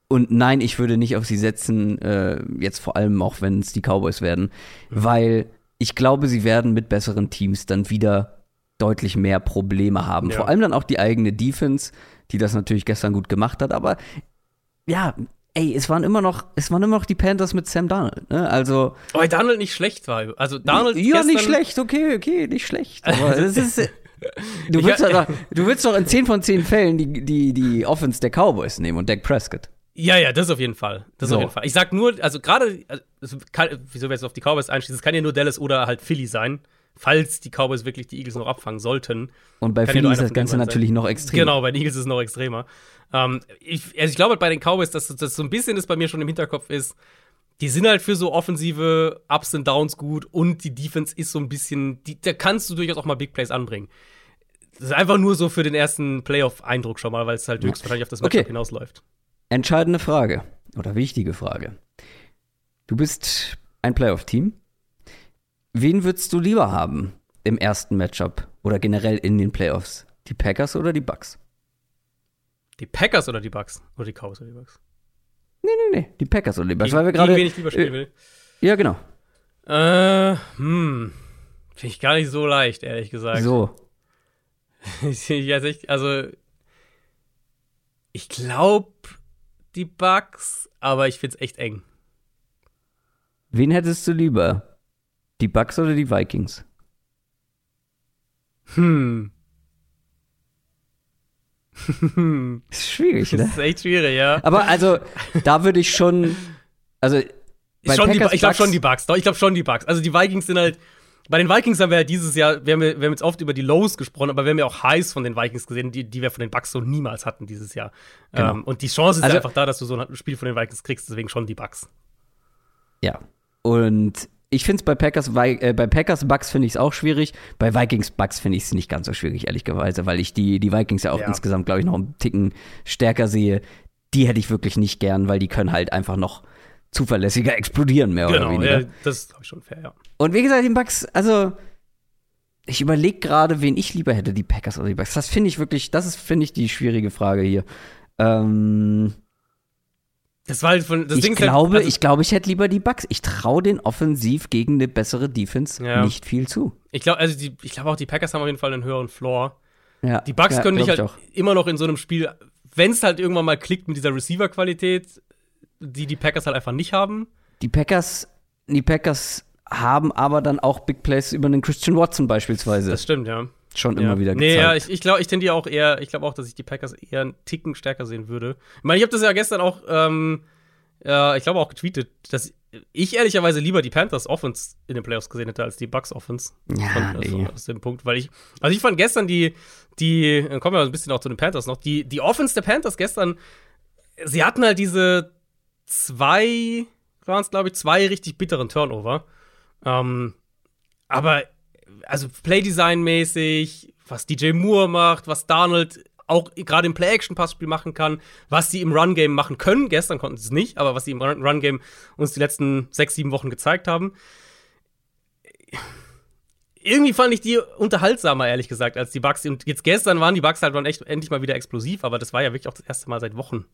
und nein, ich würde nicht auf sie setzen, äh, jetzt vor allem auch, wenn es die Cowboys werden, weil ich glaube, sie werden mit besseren Teams dann wieder deutlich mehr Probleme haben. Ja. Vor allem dann auch die eigene Defense, die das natürlich gestern gut gemacht hat. Aber ja, ey, es waren immer noch, es waren immer noch die Panthers mit Sam Donald. Ne? Also. Weil Donald nicht schlecht war. Also Donald. Ja, nicht schlecht, okay, okay, nicht schlecht. Aber es ist. Du willst, doch, du willst doch in 10 von 10 Fällen die, die, die Offense der Cowboys nehmen und Dak Prescott. Ja, ja, das auf jeden Fall. Das so. auf jeden Fall. Ich sag nur, also gerade, also wieso wir jetzt auf die Cowboys einschließen, es kann ja nur Dallas oder halt Philly sein, falls die Cowboys wirklich die Eagles noch abfangen sollten. Und bei Philly ist das Ganze natürlich noch extremer. Genau, bei den Eagles ist es noch extremer. Ähm, ich, also ich glaube bei den Cowboys, dass das so ein bisschen ist bei mir schon im Hinterkopf ist, die sind halt für so offensive Ups und Downs gut und die Defense ist so ein bisschen, die, da kannst du durchaus auch mal Big Plays anbringen das ist einfach nur so für den ersten Playoff-Eindruck schon mal, weil es halt höchstwahrscheinlich auf das Matchup Okay. hinausläuft. Entscheidende Frage oder wichtige Frage. Du bist ein Playoff-Team. Wen würdest du lieber haben im ersten Matchup oder generell in den Playoffs? Die Packers oder die Bucks? Die Packers oder die Bucks? Oder die Cowboys oder die Bucks? Nee, nee, nee, die Packers oder die Bucks, weil wir gegen gerade. wen ich lieber spielen äh, will. Ja, genau. Äh, hm. Finde ich gar nicht so leicht, ehrlich gesagt. So. Ich- also, ich, also, ich glaube die Bucks, aber ich find's echt eng. Wen hättest du lieber? Die Bucks oder die Vikings? Hm. Ist schwierig, Das ne? ist echt schwierig, ja. Aber also, da würde ich schon. Also, bei Schon die, ich glaube schon die Bucks. Doch, ich glaube schon die Bucks. Also die Vikings sind halt. Bei den Vikings haben wir ja dieses Jahr, wir haben, wir haben jetzt oft über die Lows gesprochen, aber wir haben ja auch Highs von den Vikings gesehen, die, die wir von den Bucks so niemals hatten dieses Jahr. Genau. Ähm, und die Chance ist Also- ja einfach da, dass du so ein Spiel von den Vikings kriegst, deswegen schon die Bucks. Ja. Und ich finde es bei Packers, äh, bei Packers Bucks finde ich es auch schwierig. Bei Vikings Bucks finde ich es nicht ganz so schwierig, ehrlicherweise, weil ich die, die Vikings ja auch Ja. insgesamt, glaube ich, noch einen Ticken stärker sehe. Die hätte ich wirklich nicht gern, weil die können halt einfach noch zuverlässiger explodieren, mehr oder Genau, weniger. ja, das ist, glaube ich, schon fair, ja. Und wie gesagt, die Bucks, also ich überlege gerade, wen ich lieber hätte, die Packers oder die Bucks. Das finde ich wirklich, das ist, finde ich, die schwierige Frage hier. Ähm, Das war halt von, das ich Ding halt- glaube, also, ich glaube, ich hätte lieber die Bucks. Ich traue den offensiv gegen eine bessere Defense Ja. nicht viel zu. ich glaube, also die, ich glaube auch, die Packers haben auf jeden Fall einen höheren Floor. Ja, Die Bucks ja, können dich halt auch. immer noch in so einem Spiel, wenn es halt irgendwann mal klickt mit dieser Receiver-Qualität, die die Packers halt einfach nicht haben. Die Packers, die Packers haben aber dann auch Big Plays über den Christian Watson beispielsweise Das stimmt, ja. schon ja. immer wieder Nee, gezeigt. ja, ich, ich glaube, ich tendiere auch eher, ich glaube auch, dass ich die Packers eher einen Ticken stärker sehen würde. Ich meine, ich habe das ja gestern auch, ähm, ja, ich glaube auch getweetet, dass ich ehrlicherweise lieber die Panthers Offense in den Playoffs gesehen hätte als die Bucks Offense. Ja, Von, also, nee. aus dem Punkt, weil ich, also ich fand gestern die, die, dann kommen wir ein bisschen auch zu den Panthers noch, die, die Offense der Panthers gestern, sie hatten halt diese zwei, waren es glaube ich, zwei richtig bitteren Turnover. Ähm, aber, also Playdesign-mäßig, was DJ Moore macht, was Darnold auch gerade im Play-Action-Passspiel machen kann, was sie im Run-Game machen können. Gestern konnten sie es nicht, aber was sie im Run- Run-Game uns die letzten sechs, sieben Wochen gezeigt haben. Irgendwie fand ich die unterhaltsamer, ehrlich gesagt, als die Bucks. Und jetzt gestern waren die Bucks halt dann echt endlich mal wieder explosiv, aber das war ja wirklich auch das erste Mal seit Wochen.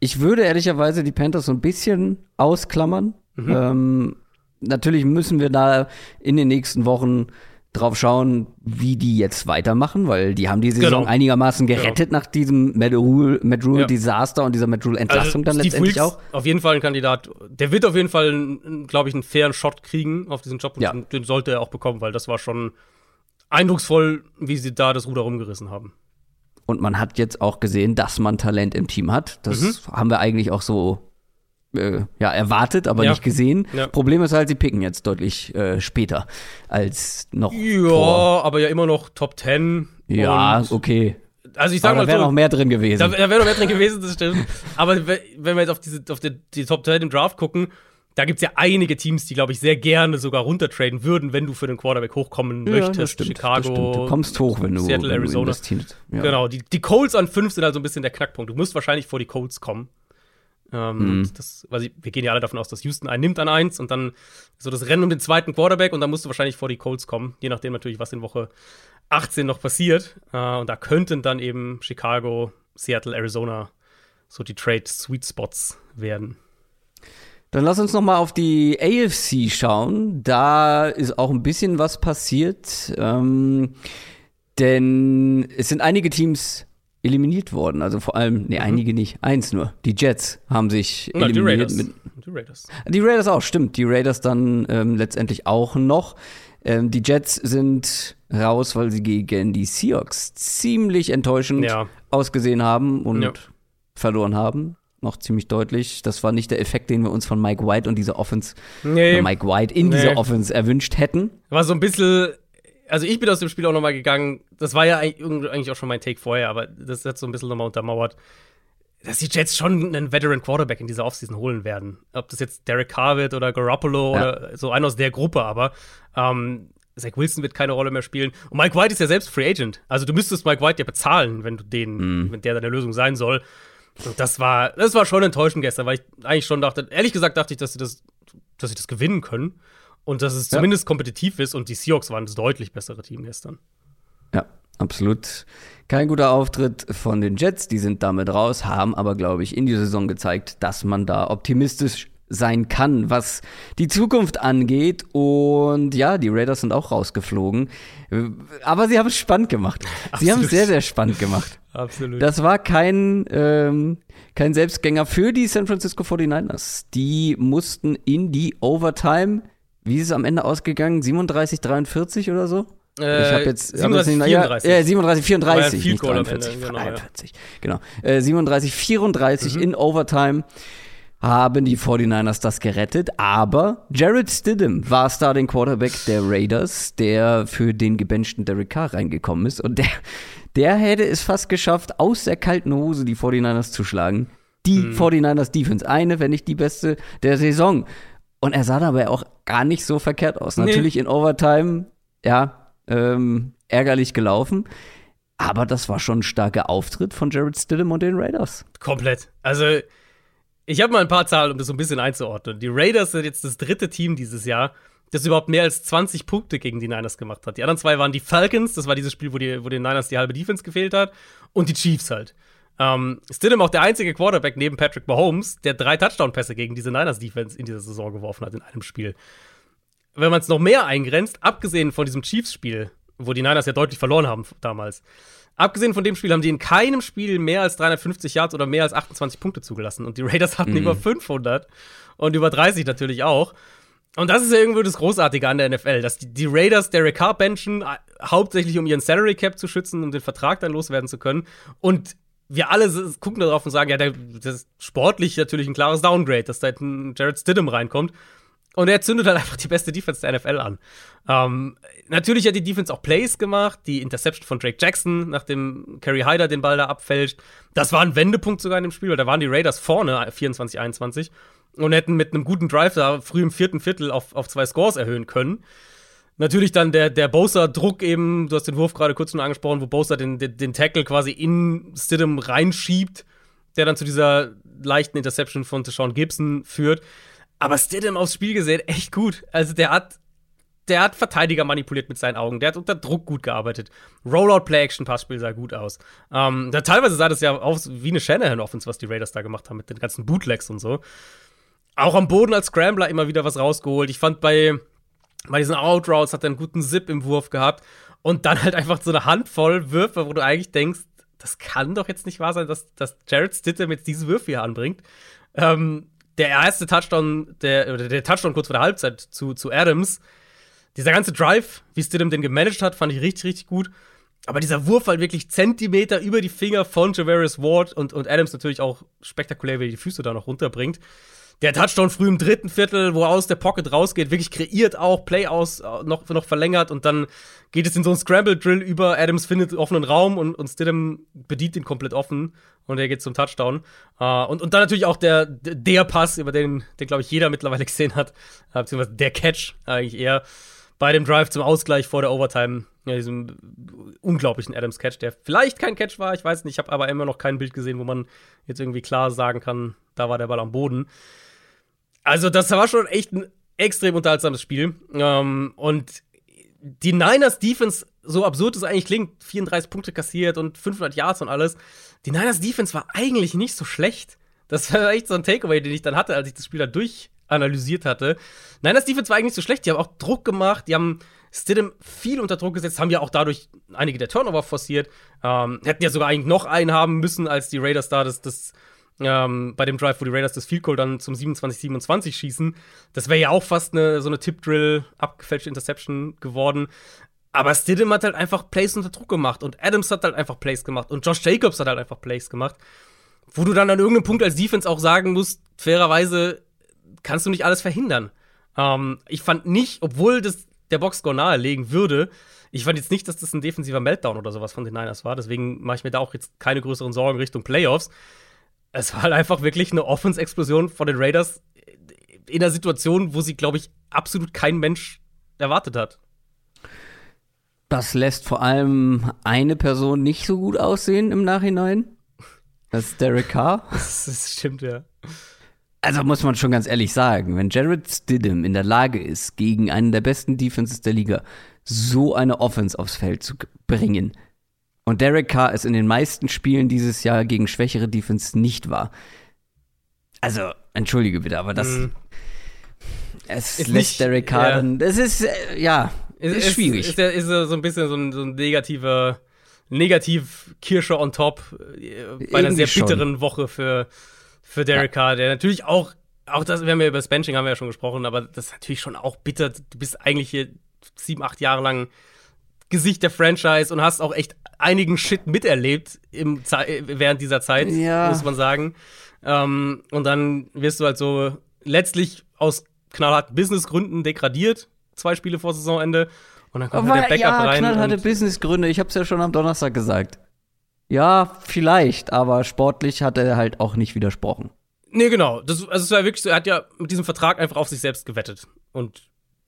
Ich würde ehrlicherweise die Panthers so ein bisschen ausklammern. Mhm. Ähm, natürlich müssen wir da in den nächsten Wochen drauf schauen, wie die jetzt weitermachen, weil die haben die Saison Genau. einigermaßen gerettet nach diesem Matt Rule, Matt Rule Ja. Desaster und dieser Matt Rule Entlassung dann Also Steve letztendlich Wilkes, auch. Auf jeden Fall ein Kandidat. Der wird auf jeden Fall, glaube ich, einen fairen Shot kriegen auf diesen Job. Und Ja. den sollte er auch bekommen, weil das war schon eindrucksvoll, wie sie da das Ruder rumgerissen haben. Und man hat jetzt auch gesehen, dass man Talent im Team hat. Das Mhm. haben wir eigentlich auch so äh, ja, erwartet, aber Ja. nicht gesehen. Ja. Problem ist halt, sie picken jetzt deutlich äh, später als noch Ja, vor. aber ja immer noch Top 10. Ja, okay. Also ich sag Aber da mal wäre so, noch mehr drin gewesen. Da, da wäre noch mehr drin gewesen, das stimmt. Aber we- wenn wir jetzt auf, diese, auf die, die Top 10 im Draft gucken, da gibt es ja einige Teams, die, glaube ich, sehr gerne sogar runtertraden würden, wenn du für den Quarterback hochkommen Ja, möchtest. stimmt, Chicago. Du kommst hoch, wenn du, Seattle, wenn du Arizona. investierst. Ja. Genau, die, die Colts an 5 sind halt so ein bisschen der Knackpunkt. Du musst wahrscheinlich vor die Colts kommen. Ähm, Mhm. das, sie, wir gehen ja alle davon aus, dass Houston einen nimmt an 1 und dann so das Rennen um den zweiten Quarterback und dann musst du wahrscheinlich vor die Colts kommen, je nachdem natürlich, was in Woche 18 noch passiert. Äh, und da könnten dann eben Chicago, Seattle, Arizona so die Trade Sweet Spots werden. Dann lass uns noch mal auf die AFC schauen. Da ist auch ein bisschen was passiert. Ähm, denn es sind einige Teams eliminiert worden. Also vor allem, nee, einige nicht. Eins nur. Die Jets haben sich Na, die eliminiert. Raiders. Mit, Die Raiders. die Raiders auch, stimmt. Die Raiders dann ähm, letztendlich auch noch. Ähm, die Jets sind raus, weil sie gegen die Seahawks ziemlich enttäuschend Ja. ausgesehen haben und Ja. verloren haben. Noch ziemlich deutlich. Das war nicht der Effekt, den wir uns von Mike White und dieser Offense, Nee, Mike White in Nee. dieser Offense erwünscht hätten. war so ein bisschen, also ich bin aus dem Spiel auch nochmal gegangen. Das war ja eigentlich auch schon mein Take vorher, aber das hat so ein bisschen nochmal untermauert, dass die Jets schon einen Veteran Quarterback in dieser Offseason holen werden. Ob das jetzt Derek Carr wird oder Garoppolo Ja. oder so einer aus der Gruppe, aber ähm, Zach Wilson wird keine Rolle mehr spielen. Und Mike White ist ja selbst Free Agent. Also du müsstest Mike White ja bezahlen, wenn du den, mhm. wenn der deine Lösung sein soll. Und das war, das war schon enttäuschend gestern, weil ich eigentlich schon dachte, ehrlich gesagt dachte ich, dass sie das, dass sie das gewinnen können. Und dass es ja. zumindest kompetitiv ist und die Seahawks waren das deutlich bessere Team gestern. Ja, absolut. Kein guter Auftritt von den Jets, die sind damit raus, haben aber, glaube ich, in die Saison gezeigt, dass man da optimistisch sein kann, was die Zukunft angeht. Und ja, die Raiders sind auch rausgeflogen. Aber sie haben es spannend gemacht. Absolut. Sie haben es sehr, sehr spannend gemacht. Absolut. Das war kein, ähm, kein Selbstgänger für die San Francisco 49ers. Die mussten in die Overtime, wie ist es am Ende ausgegangen? 37, 43 oder so? Äh, ich habe jetzt 37, hab 34. Ja, äh, 37, 34, nicht 43, Ende, genau, 43, ja. genau. Äh, 37, 34 mhm. in Overtime haben die 49ers das gerettet, aber Jared Stidham war Starting Quarterback der Raiders, der für den gebenchten Derek Carr reingekommen ist und der, der hätte es fast geschafft, aus der kalten Hose die 49ers zu schlagen. Die mhm. 49ers Defense, eine, wenn nicht die beste der Saison. Und er sah dabei auch gar nicht so verkehrt aus. Nee. Natürlich in Overtime, ja, ähm, ärgerlich gelaufen. Aber das war schon ein starker Auftritt von Jared Stidham und den Raiders. Komplett. Also, ich habe mal ein paar Zahlen, um das so ein bisschen einzuordnen. Die Raiders sind jetzt das dritte Team dieses Jahr, das überhaupt mehr als 20 Punkte gegen die Niners gemacht hat. Die anderen zwei waren die Falcons, das war dieses Spiel, wo, die, wo den Niners die halbe Defense gefehlt hat, und die Chiefs halt. Ähm, Stidham auch der einzige Quarterback neben Patrick Mahomes, der drei Touchdown-Pässe gegen diese Niners-Defense in dieser Saison geworfen hat in einem Spiel. Wenn man es noch mehr eingrenzt, abgesehen von diesem Chiefs-Spiel, wo die Niners ja deutlich verloren haben damals, Abgesehen von dem Spiel haben die in keinem Spiel mehr als 350 Yards oder mehr als 28 Punkte zugelassen. Und die Raiders hatten mhm. über 500 und über 30 natürlich auch. Und das ist ja irgendwo das Großartige an der NFL, dass die, die Raiders Derek Carr benchen, äh, hauptsächlich um ihren Salary Cap zu schützen, um den Vertrag dann loswerden zu können. Und wir alle gucken darauf und sagen, ja, das ist sportlich natürlich ein klares Downgrade, dass da ein Jared Stidham reinkommt. Und er zündet halt einfach die beste Defense der NFL an. Ähm, natürlich hat die Defense auch Plays gemacht, die Interception von Drake Jackson, nachdem Kerry Hyder den Ball da abfälscht. Das war ein Wendepunkt sogar in dem Spiel, weil da waren die Raiders vorne 24-21 und hätten mit einem guten Drive da früh im vierten Viertel auf, auf zwei Scores erhöhen können. Natürlich dann der, der Bosa-Druck eben, du hast den Wurf gerade kurz nur angesprochen, wo Bosa den, den, den Tackle quasi in Stidham reinschiebt, der dann zu dieser leichten Interception von Deshaun Gibson führt. Aber Stidham aufs Spiel gesehen, echt gut. Also der hat, der hat Verteidiger manipuliert mit seinen Augen. Der hat unter Druck gut gearbeitet. Rollout-Play-Action-Passspiel sah gut aus. Ähm, da teilweise sah das ja aus wie eine Shanahan-Offense, was die Raiders da gemacht haben mit den ganzen Bootlegs und so. Auch am Boden als Scrambler immer wieder was rausgeholt. Ich fand bei, bei diesen Outroutes hat er einen guten Zip im Wurf gehabt. Und dann halt einfach so eine Handvoll Würfe, wo du eigentlich denkst, das kann doch jetzt nicht wahr sein, dass, dass Jared Stidham jetzt diese Würfe hier anbringt. Ähm, der erste Touchdown, der, oder der Touchdown kurz vor der Halbzeit zu, zu Adams, dieser ganze Drive, wie Stidham den gemanagt hat, fand ich richtig, richtig gut. Aber dieser Wurf halt wirklich Zentimeter über die Finger von Javarius Ward und, und Adams natürlich auch spektakulär, wie er die Füße da noch runterbringt. Der Touchdown früh im dritten Viertel, wo er aus der Pocket rausgeht, wirklich kreiert auch, Play aus, äh, noch, noch verlängert und dann geht es in so einen Scramble-Drill über. Adams findet offenen Raum und, und Stidham bedient ihn komplett offen und er geht zum Touchdown. Uh, und, und dann natürlich auch der, der Pass, über den, den glaube ich, jeder mittlerweile gesehen hat, uh, beziehungsweise der Catch eigentlich eher bei dem Drive zum Ausgleich vor der Overtime, ja, diesem unglaublichen Adams Catch, der vielleicht kein Catch war, ich weiß nicht, ich habe aber immer noch kein Bild gesehen, wo man jetzt irgendwie klar sagen kann, da war der Ball am Boden. Also, das war schon echt ein extrem unterhaltsames Spiel. Ähm, und die Niners Defense, so absurd es eigentlich klingt, 34 Punkte kassiert und 500 Yards und alles. Die Niners Defense war eigentlich nicht so schlecht. Das war echt so ein Takeaway, den ich dann hatte, als ich das Spiel da durchanalysiert hatte. Niners Defense war eigentlich nicht so schlecht. Die haben auch Druck gemacht. Die haben Stidham viel unter Druck gesetzt, haben ja auch dadurch einige der Turnover forciert. Ähm, hätten ja sogar eigentlich noch einen haben müssen, als die Raiders da das, das ähm, bei dem Drive, wo die Raiders das Field Goal dann zum 27-27 schießen. Das wäre ja auch fast eine, so eine Tip-Drill, abgefälschte Interception geworden. Aber Stidham hat halt einfach Plays unter Druck gemacht und Adams hat halt einfach Plays gemacht und Josh Jacobs hat halt einfach Plays gemacht. Wo du dann an irgendeinem Punkt als Defense auch sagen musst, fairerweise kannst du nicht alles verhindern. Ähm, ich fand nicht, obwohl das der Boxscore nahelegen würde, ich fand jetzt nicht, dass das ein defensiver Meltdown oder sowas von den Niners war. Deswegen mache ich mir da auch jetzt keine größeren Sorgen Richtung Playoffs es war halt einfach wirklich eine Offense-Explosion von den Raiders in einer Situation, wo sie, glaube ich, absolut kein Mensch erwartet hat. Das lässt vor allem eine Person nicht so gut aussehen im Nachhinein. Das ist Derek Carr. Das, das stimmt, ja. Also muss man schon ganz ehrlich sagen, wenn Jared Stidham in der Lage ist, gegen einen der besten Defenses der Liga so eine Offense aufs Feld zu bringen und Derek Carr es in den meisten Spielen dieses Jahr gegen schwächere Defense nicht war. Also, entschuldige bitte, aber das Mhm. es Ist lässt nicht- Derek Carr ja. dann, das ist äh, ja, ist, schwierig. Ist, ist, ist so ein bisschen so ein, so ein negativer, negativ Kirsche on top äh, bei einer sehr schon. bitteren Woche für, für Derek Carr, der natürlich auch, auch das, wir haben ja über das Benching haben wir ja schon gesprochen, aber das ist natürlich schon auch bitter. Du bist eigentlich hier sieben, acht Jahre lang Gesicht der Franchise und hast auch echt einigen Shit miterlebt im, während dieser Zeit, Ja. muss man sagen. Ähm, und dann wirst du halt so letztlich aus knallharten Businessgründen degradiert, zwei Spiele vor Saisonende. Und dann kommt halt der Backup ja, rein. knallharte Businessgründe, ich hab's ja schon am Donnerstag gesagt. Ja, vielleicht, aber sportlich hat er halt auch nicht widersprochen. nee, genau. Das, also es war wirklich so, er hat ja mit diesem Vertrag einfach auf sich selbst gewettet. Und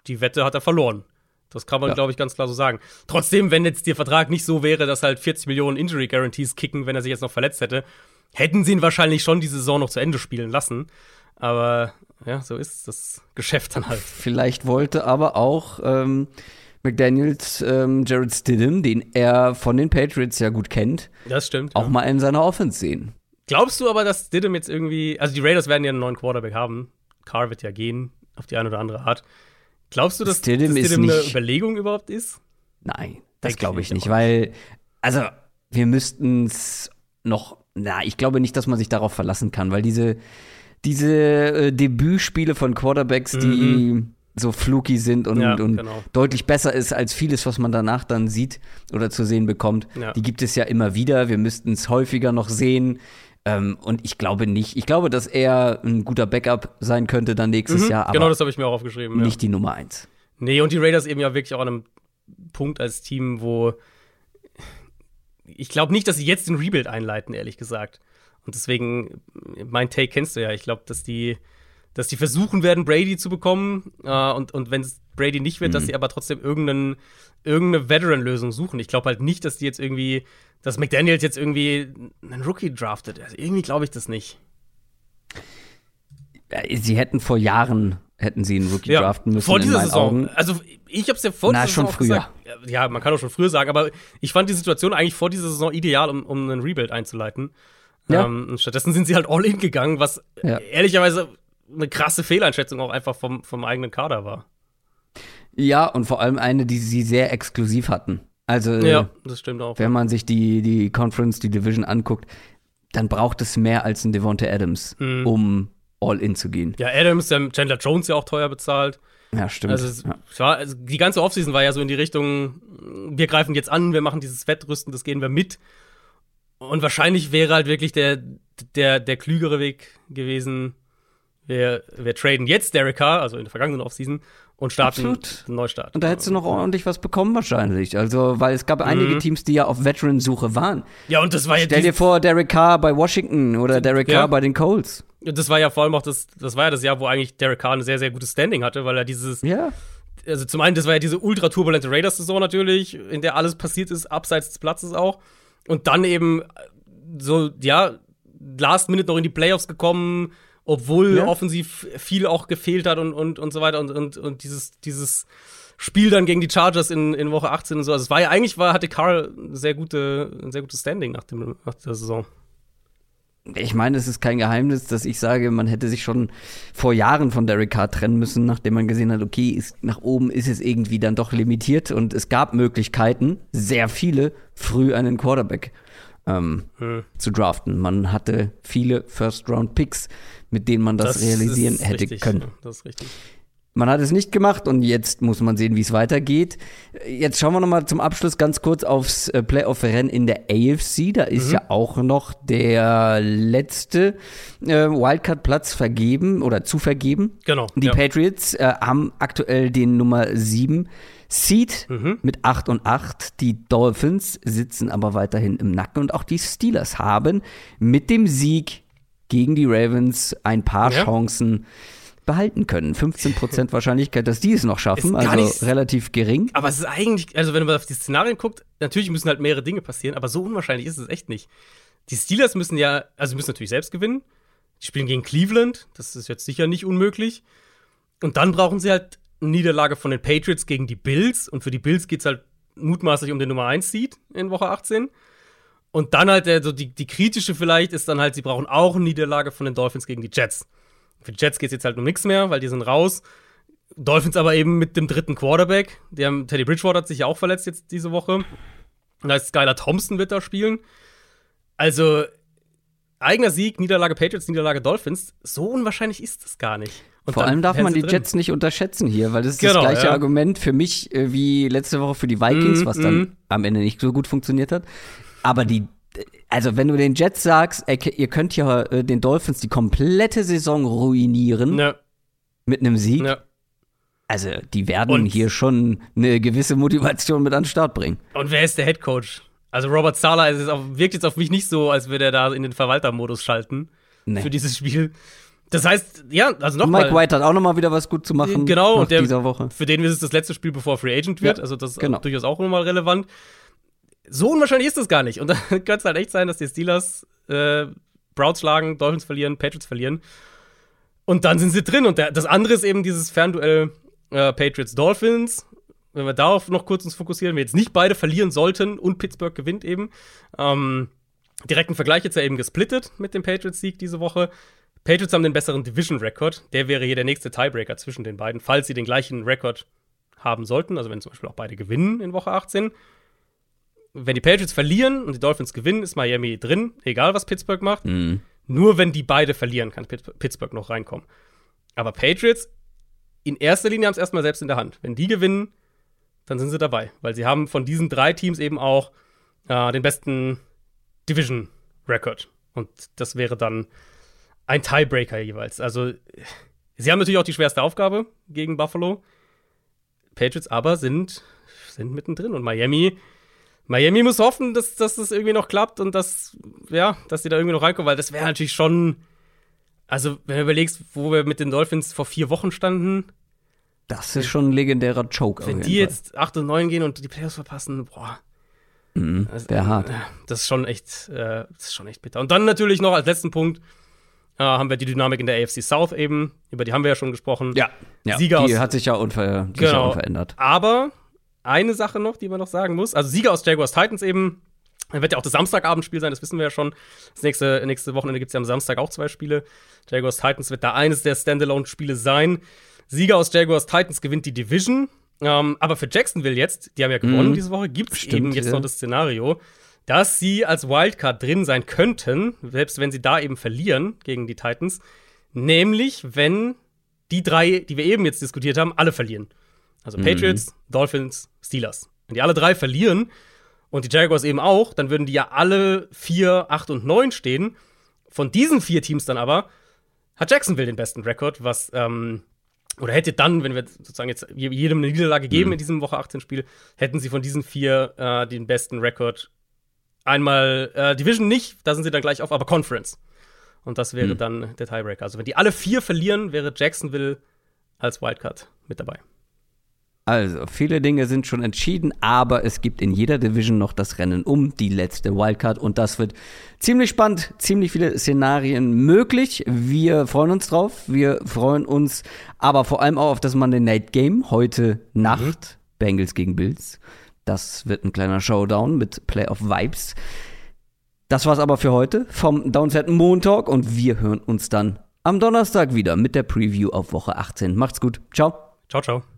die Wette hat er verloren. Das kann man, Ja. glaube ich, ganz klar so sagen. Trotzdem, wenn jetzt der Vertrag nicht so wäre, dass halt 40 Millionen Injury Guarantees kicken, wenn er sich jetzt noch verletzt hätte, hätten sie ihn wahrscheinlich schon die Saison noch zu Ende spielen lassen. Aber ja, so ist das Geschäft dann halt. Vielleicht wollte aber auch ähm, McDaniels ähm, Jared Stidham, den er von den Patriots ja gut kennt, Das stimmt. auch ja. mal in seiner Offense sehen. Glaubst du aber, dass Stidham jetzt irgendwie, also die Raiders werden ja einen neuen Quarterback haben. Carr wird ja gehen, auf die eine oder andere Art. Glaubst du, dass Stidham dass eine nicht- Überlegung überhaupt ist? Nein, das glaube ich ich nicht, weil, also, wir müssten es noch, na, ich glaube nicht, dass man sich darauf verlassen kann, weil diese, diese äh, Debütspiele von Quarterbacks, die so fluky sind und, Mhm. Ja, und genau. deutlich besser ist als vieles, was man danach dann sieht oder zu sehen bekommt, Ja. die gibt es ja immer wieder. Wir müssten es häufiger noch sehen. Ähm, und ich glaube nicht, ich glaube, dass er ein guter Backup sein könnte dann nächstes Jahr, aber genau, das habe ich mir auch aufgeschrieben. Ja. nicht die Nummer eins. Nee, und die Raiders eben ja wirklich auch an einem Punkt als Team, wo ich glaube nicht, dass sie jetzt den Rebuild einleiten, ehrlich gesagt. Und deswegen, mein Take kennst du ja. Ich glaube, dass die, dass die versuchen werden, Brady zu bekommen. Äh, und und wenn es Brady nicht wird, dass sie aber trotzdem irgendeinen, irgendeine Veteran-Lösung suchen. Ich glaube halt nicht, dass die jetzt irgendwie, dass McDaniels jetzt irgendwie einen Rookie draftet. Also irgendwie glaube ich das nicht. Äh, Sie hätten vor Jahren hätten sie einen Rookie draften müssen vor in dieser meinen Saison. Augen. Also ich habe es ja vor Na, dieser schon Saison früher. gesagt. Ja, man kann auch schon früher sagen, aber ich fand die Situation eigentlich vor dieser Saison ideal, um, um einen Rebuild einzuleiten. Ja. Ähm, stattdessen sind sie halt all in gegangen, was Ja. ehrlicherweise eine krasse Fehleinschätzung auch einfach vom, vom eigenen Kader war. Ja, und vor allem eine, die sie sehr exklusiv hatten. Also, Ja, das stimmt auch. wenn man sich die, die Conference, die Division anguckt, dann braucht es mehr als ein Devonta Adams, Mhm. um all in zu gehen. Ja, Adams, der Chandler Jones ja auch teuer bezahlt. Ja, stimmt. Also, es ja. war, also die ganze Offseason war ja so in die Richtung, wir greifen jetzt an, wir machen dieses Wettrüsten, das gehen wir mit. Und wahrscheinlich wäre halt wirklich der, der, der klügere Weg gewesen, wir, wir traden jetzt Derek Carr, also in der vergangenen Offseason, und starten Absolut. einen Neustart. Und da hättest du noch ordentlich was bekommen wahrscheinlich. Also, weil es gab einige Mhm. Teams, die ja auf Veteran-Suche waren. Ja, und das war ja, Stell dir vor, Derek Carr bei Washington oder Derek Ja. Carr bei den Colts. das war ja vor allem auch das, das war ja das Jahr, wo eigentlich Derek Carr ein sehr, sehr gutes Standing hatte, weil er dieses, Ja. also zum einen, das war ja diese ultra turbulente Raiders-Saison natürlich, in der alles passiert ist, abseits des Platzes auch. Und dann eben so, ja, last minute noch in die Playoffs gekommen, obwohl Ja. offensiv viel auch gefehlt hat und, und, und so weiter. Und, und, und dieses, dieses Spiel dann gegen die Chargers in, in Woche 18 und so. Also es war ja eigentlich, war, hatte ein sehr, gute, ein sehr gutes Standing nach, dem, nach der Saison. Ich meine, es ist kein Geheimnis, dass ich sage, man hätte sich schon vor Jahren von Derek Carr trennen müssen, nachdem man gesehen hat, okay, ist, nach oben ist es irgendwie dann doch limitiert und es gab Möglichkeiten, sehr viele, früh einen Quarterback ähm, Hm. zu draften. Man hatte viele First-Round-Picks, mit denen man das, realisieren ist hätte richtig, können. Das ist richtig. Man hat es nicht gemacht und jetzt muss man sehen, wie es weitergeht. Jetzt schauen wir noch mal zum Abschluss ganz kurz aufs äh, Playoff-Rennen in der AFC. Da ist ja auch noch der letzte äh, Wildcard-Platz vergeben oder zu vergeben. Genau. Die ja. Patriots äh, haben aktuell den Nummer 7 Seed Mhm. mit 8 und 8. Die Dolphins sitzen aber weiterhin im Nacken und auch die Steelers haben mit dem Sieg gegen die Ravens ein paar Ja. Chancen behalten können. 15% Wahrscheinlichkeit, dass die es noch schaffen, also nicht- relativ gering. Aber es ist eigentlich, also wenn man auf die Szenarien guckt, natürlich müssen halt mehrere Dinge passieren, aber so unwahrscheinlich ist es echt nicht. Die Steelers müssen ja, also müssen natürlich selbst gewinnen. Die spielen gegen Cleveland, das ist jetzt sicher nicht unmöglich. Und dann brauchen sie halt eine Niederlage von den Patriots gegen die Bills. Und für die Bills geht es halt mutmaßlich um den Nummer 1 Seed in Woche 18. Und dann halt, der, so die, die kritische vielleicht ist dann halt, sie brauchen auch eine Niederlage von den Dolphins gegen die Jets. Für die Jets geht es jetzt halt um nichts mehr, weil die sind raus. Dolphins aber eben mit dem dritten Quarterback. Der haben, Teddy Bridgewater hat sich ja auch verletzt jetzt diese Woche. Da ist Skylar Thompson wird da spielen. Also, eigener Sieg, Niederlage Patriots, Niederlage Dolphins. So unwahrscheinlich ist das gar nicht. Und Vor allem darf man die drin. Jets nicht unterschätzen hier, weil das ist Genau, das gleiche ja. Argument für mich äh, wie letzte Woche für die Vikings, Mhm, was dann mhm. am Ende nicht so gut funktioniert hat. Aber die, also wenn du den Jets sagst, ey, ihr könnt ja äh, den Dolphins die komplette Saison ruinieren Ja, mit einem Sieg, ja. also die werden Und- hier schon eine gewisse Motivation mit an den Start bringen. Und wer ist der Head Coach? Also Robert Sala ist jetzt auf, wirkt jetzt auf mich nicht so, als würde er da in den Verwaltermodus schalten Nee. für dieses Spiel. Das heißt, ja, also Mike nochmal. White hat auch noch mal wieder was gut zu machen Genau, nach der, dieser Woche. für den ist es das letzte Spiel, bevor Free Agent wird. Ja, also das ist genau. durchaus auch nochmal relevant. So unwahrscheinlich ist das gar nicht. Und dann könnte es halt echt sein, dass die Steelers äh, Browns schlagen, Dolphins verlieren, Patriots verlieren. Und dann sind sie drin. Und der, das andere ist eben dieses Fernduell äh, Patriots-Dolphins. Wenn wir darauf noch kurz uns fokussieren, wir jetzt nicht beide verlieren sollten und Pittsburgh gewinnt eben. Ähm, direkten Vergleich jetzt ja eben gesplittet mit dem Patriots-Sieg diese Woche. Patriots haben den besseren Division-Record. Der wäre hier der nächste Tiebreaker zwischen den beiden, falls sie den gleichen Rekord haben sollten. Also wenn zum Beispiel auch beide gewinnen in Woche 18. Wenn die Patriots verlieren und die Dolphins gewinnen, ist Miami drin, egal was Pittsburgh macht. Mhm. Nur wenn die beide verlieren, kann Pitt- Pittsburgh noch reinkommen. Aber Patriots in erster Linie haben es erstmal selbst in der Hand. Wenn die gewinnen, dann sind sie dabei. Weil sie haben von diesen drei Teams eben auch äh, den besten Division-Record. Und das wäre dann ein Tiebreaker jeweils. Also, sie haben natürlich auch die schwerste Aufgabe gegen Buffalo. Patriots aber sind, sind mittendrin. Und Miami, Miami muss hoffen, dass, dass das irgendwie noch klappt und dass, ja, dass sie da irgendwie noch reinkommen, weil das wäre natürlich schon. Also, wenn du überlegst, wo wir mit den Dolphins vor vier Wochen standen, Das ist schon ein legendärer Choke. wenn die jeden jetzt 8 und 9 gehen und die Playoffs verpassen, boah. Fall. Mhm. Das, hart. äh, Das ist schon echt, äh, das ist schon echt bitter. Und dann natürlich noch als letzten Punkt äh, haben wir die Dynamik in der AFC South eben, über die haben wir ja schon gesprochen. Ja, ja. Sieger die aus- hat sich ja, unver die Genau. unverändert. Aber eine Sache noch, die man noch sagen muss. Also Sieger aus Jaguars Titans eben. Dann wird ja auch das Samstagabendspiel sein, das wissen wir ja schon. Das nächste, nächste Wochenende gibt es ja am Samstag auch zwei Spiele. Jaguars Titans wird da eines der Standalone-Spiele sein. Sieger aus Jaguars Titans gewinnt die Division. Ähm, aber für Jacksonville jetzt, die haben ja gewonnen Mhm. diese Woche, gibt es eben jetzt ja. noch das Szenario, dass sie als Wildcard drin sein könnten, selbst wenn sie da eben verlieren gegen die Titans. Nämlich, wenn die drei, die wir eben jetzt diskutiert haben, alle verlieren. Also Patriots, Dolphins, Steelers. Wenn die alle drei verlieren und die Jaguars eben auch, dann würden die ja alle vier, acht und neun stehen. Von diesen vier Teams dann aber hat Jacksonville den besten Rekord, was ähm, oder hätte dann, wenn wir sozusagen jetzt je- jedem eine Niederlage geben in diesem Woche 18 Spiel, hätten sie von diesen vier äh, den besten Rekord. Einmal äh, Division nicht, da sind sie dann gleich auf, aber Conference. Und das wäre dann der Tiebreaker. Also wenn die alle vier verlieren, wäre Jacksonville als Wildcard mit dabei. Also, viele Dinge sind schon entschieden, aber es gibt in jeder Division noch das Rennen um die letzte Wildcard und das wird ziemlich spannend, ziemlich viele Szenarien möglich. Wir freuen uns drauf, wir freuen uns aber vor allem auch auf das Monday Night Game heute Nacht, Bengals gegen Bills. Das wird ein kleiner Showdown mit Playoff Vibes. Das war's aber für heute vom Downset Montag und wir hören uns dann am Donnerstag wieder mit der Preview auf Woche 18. Macht's gut. Ciao. Ciao, ciao.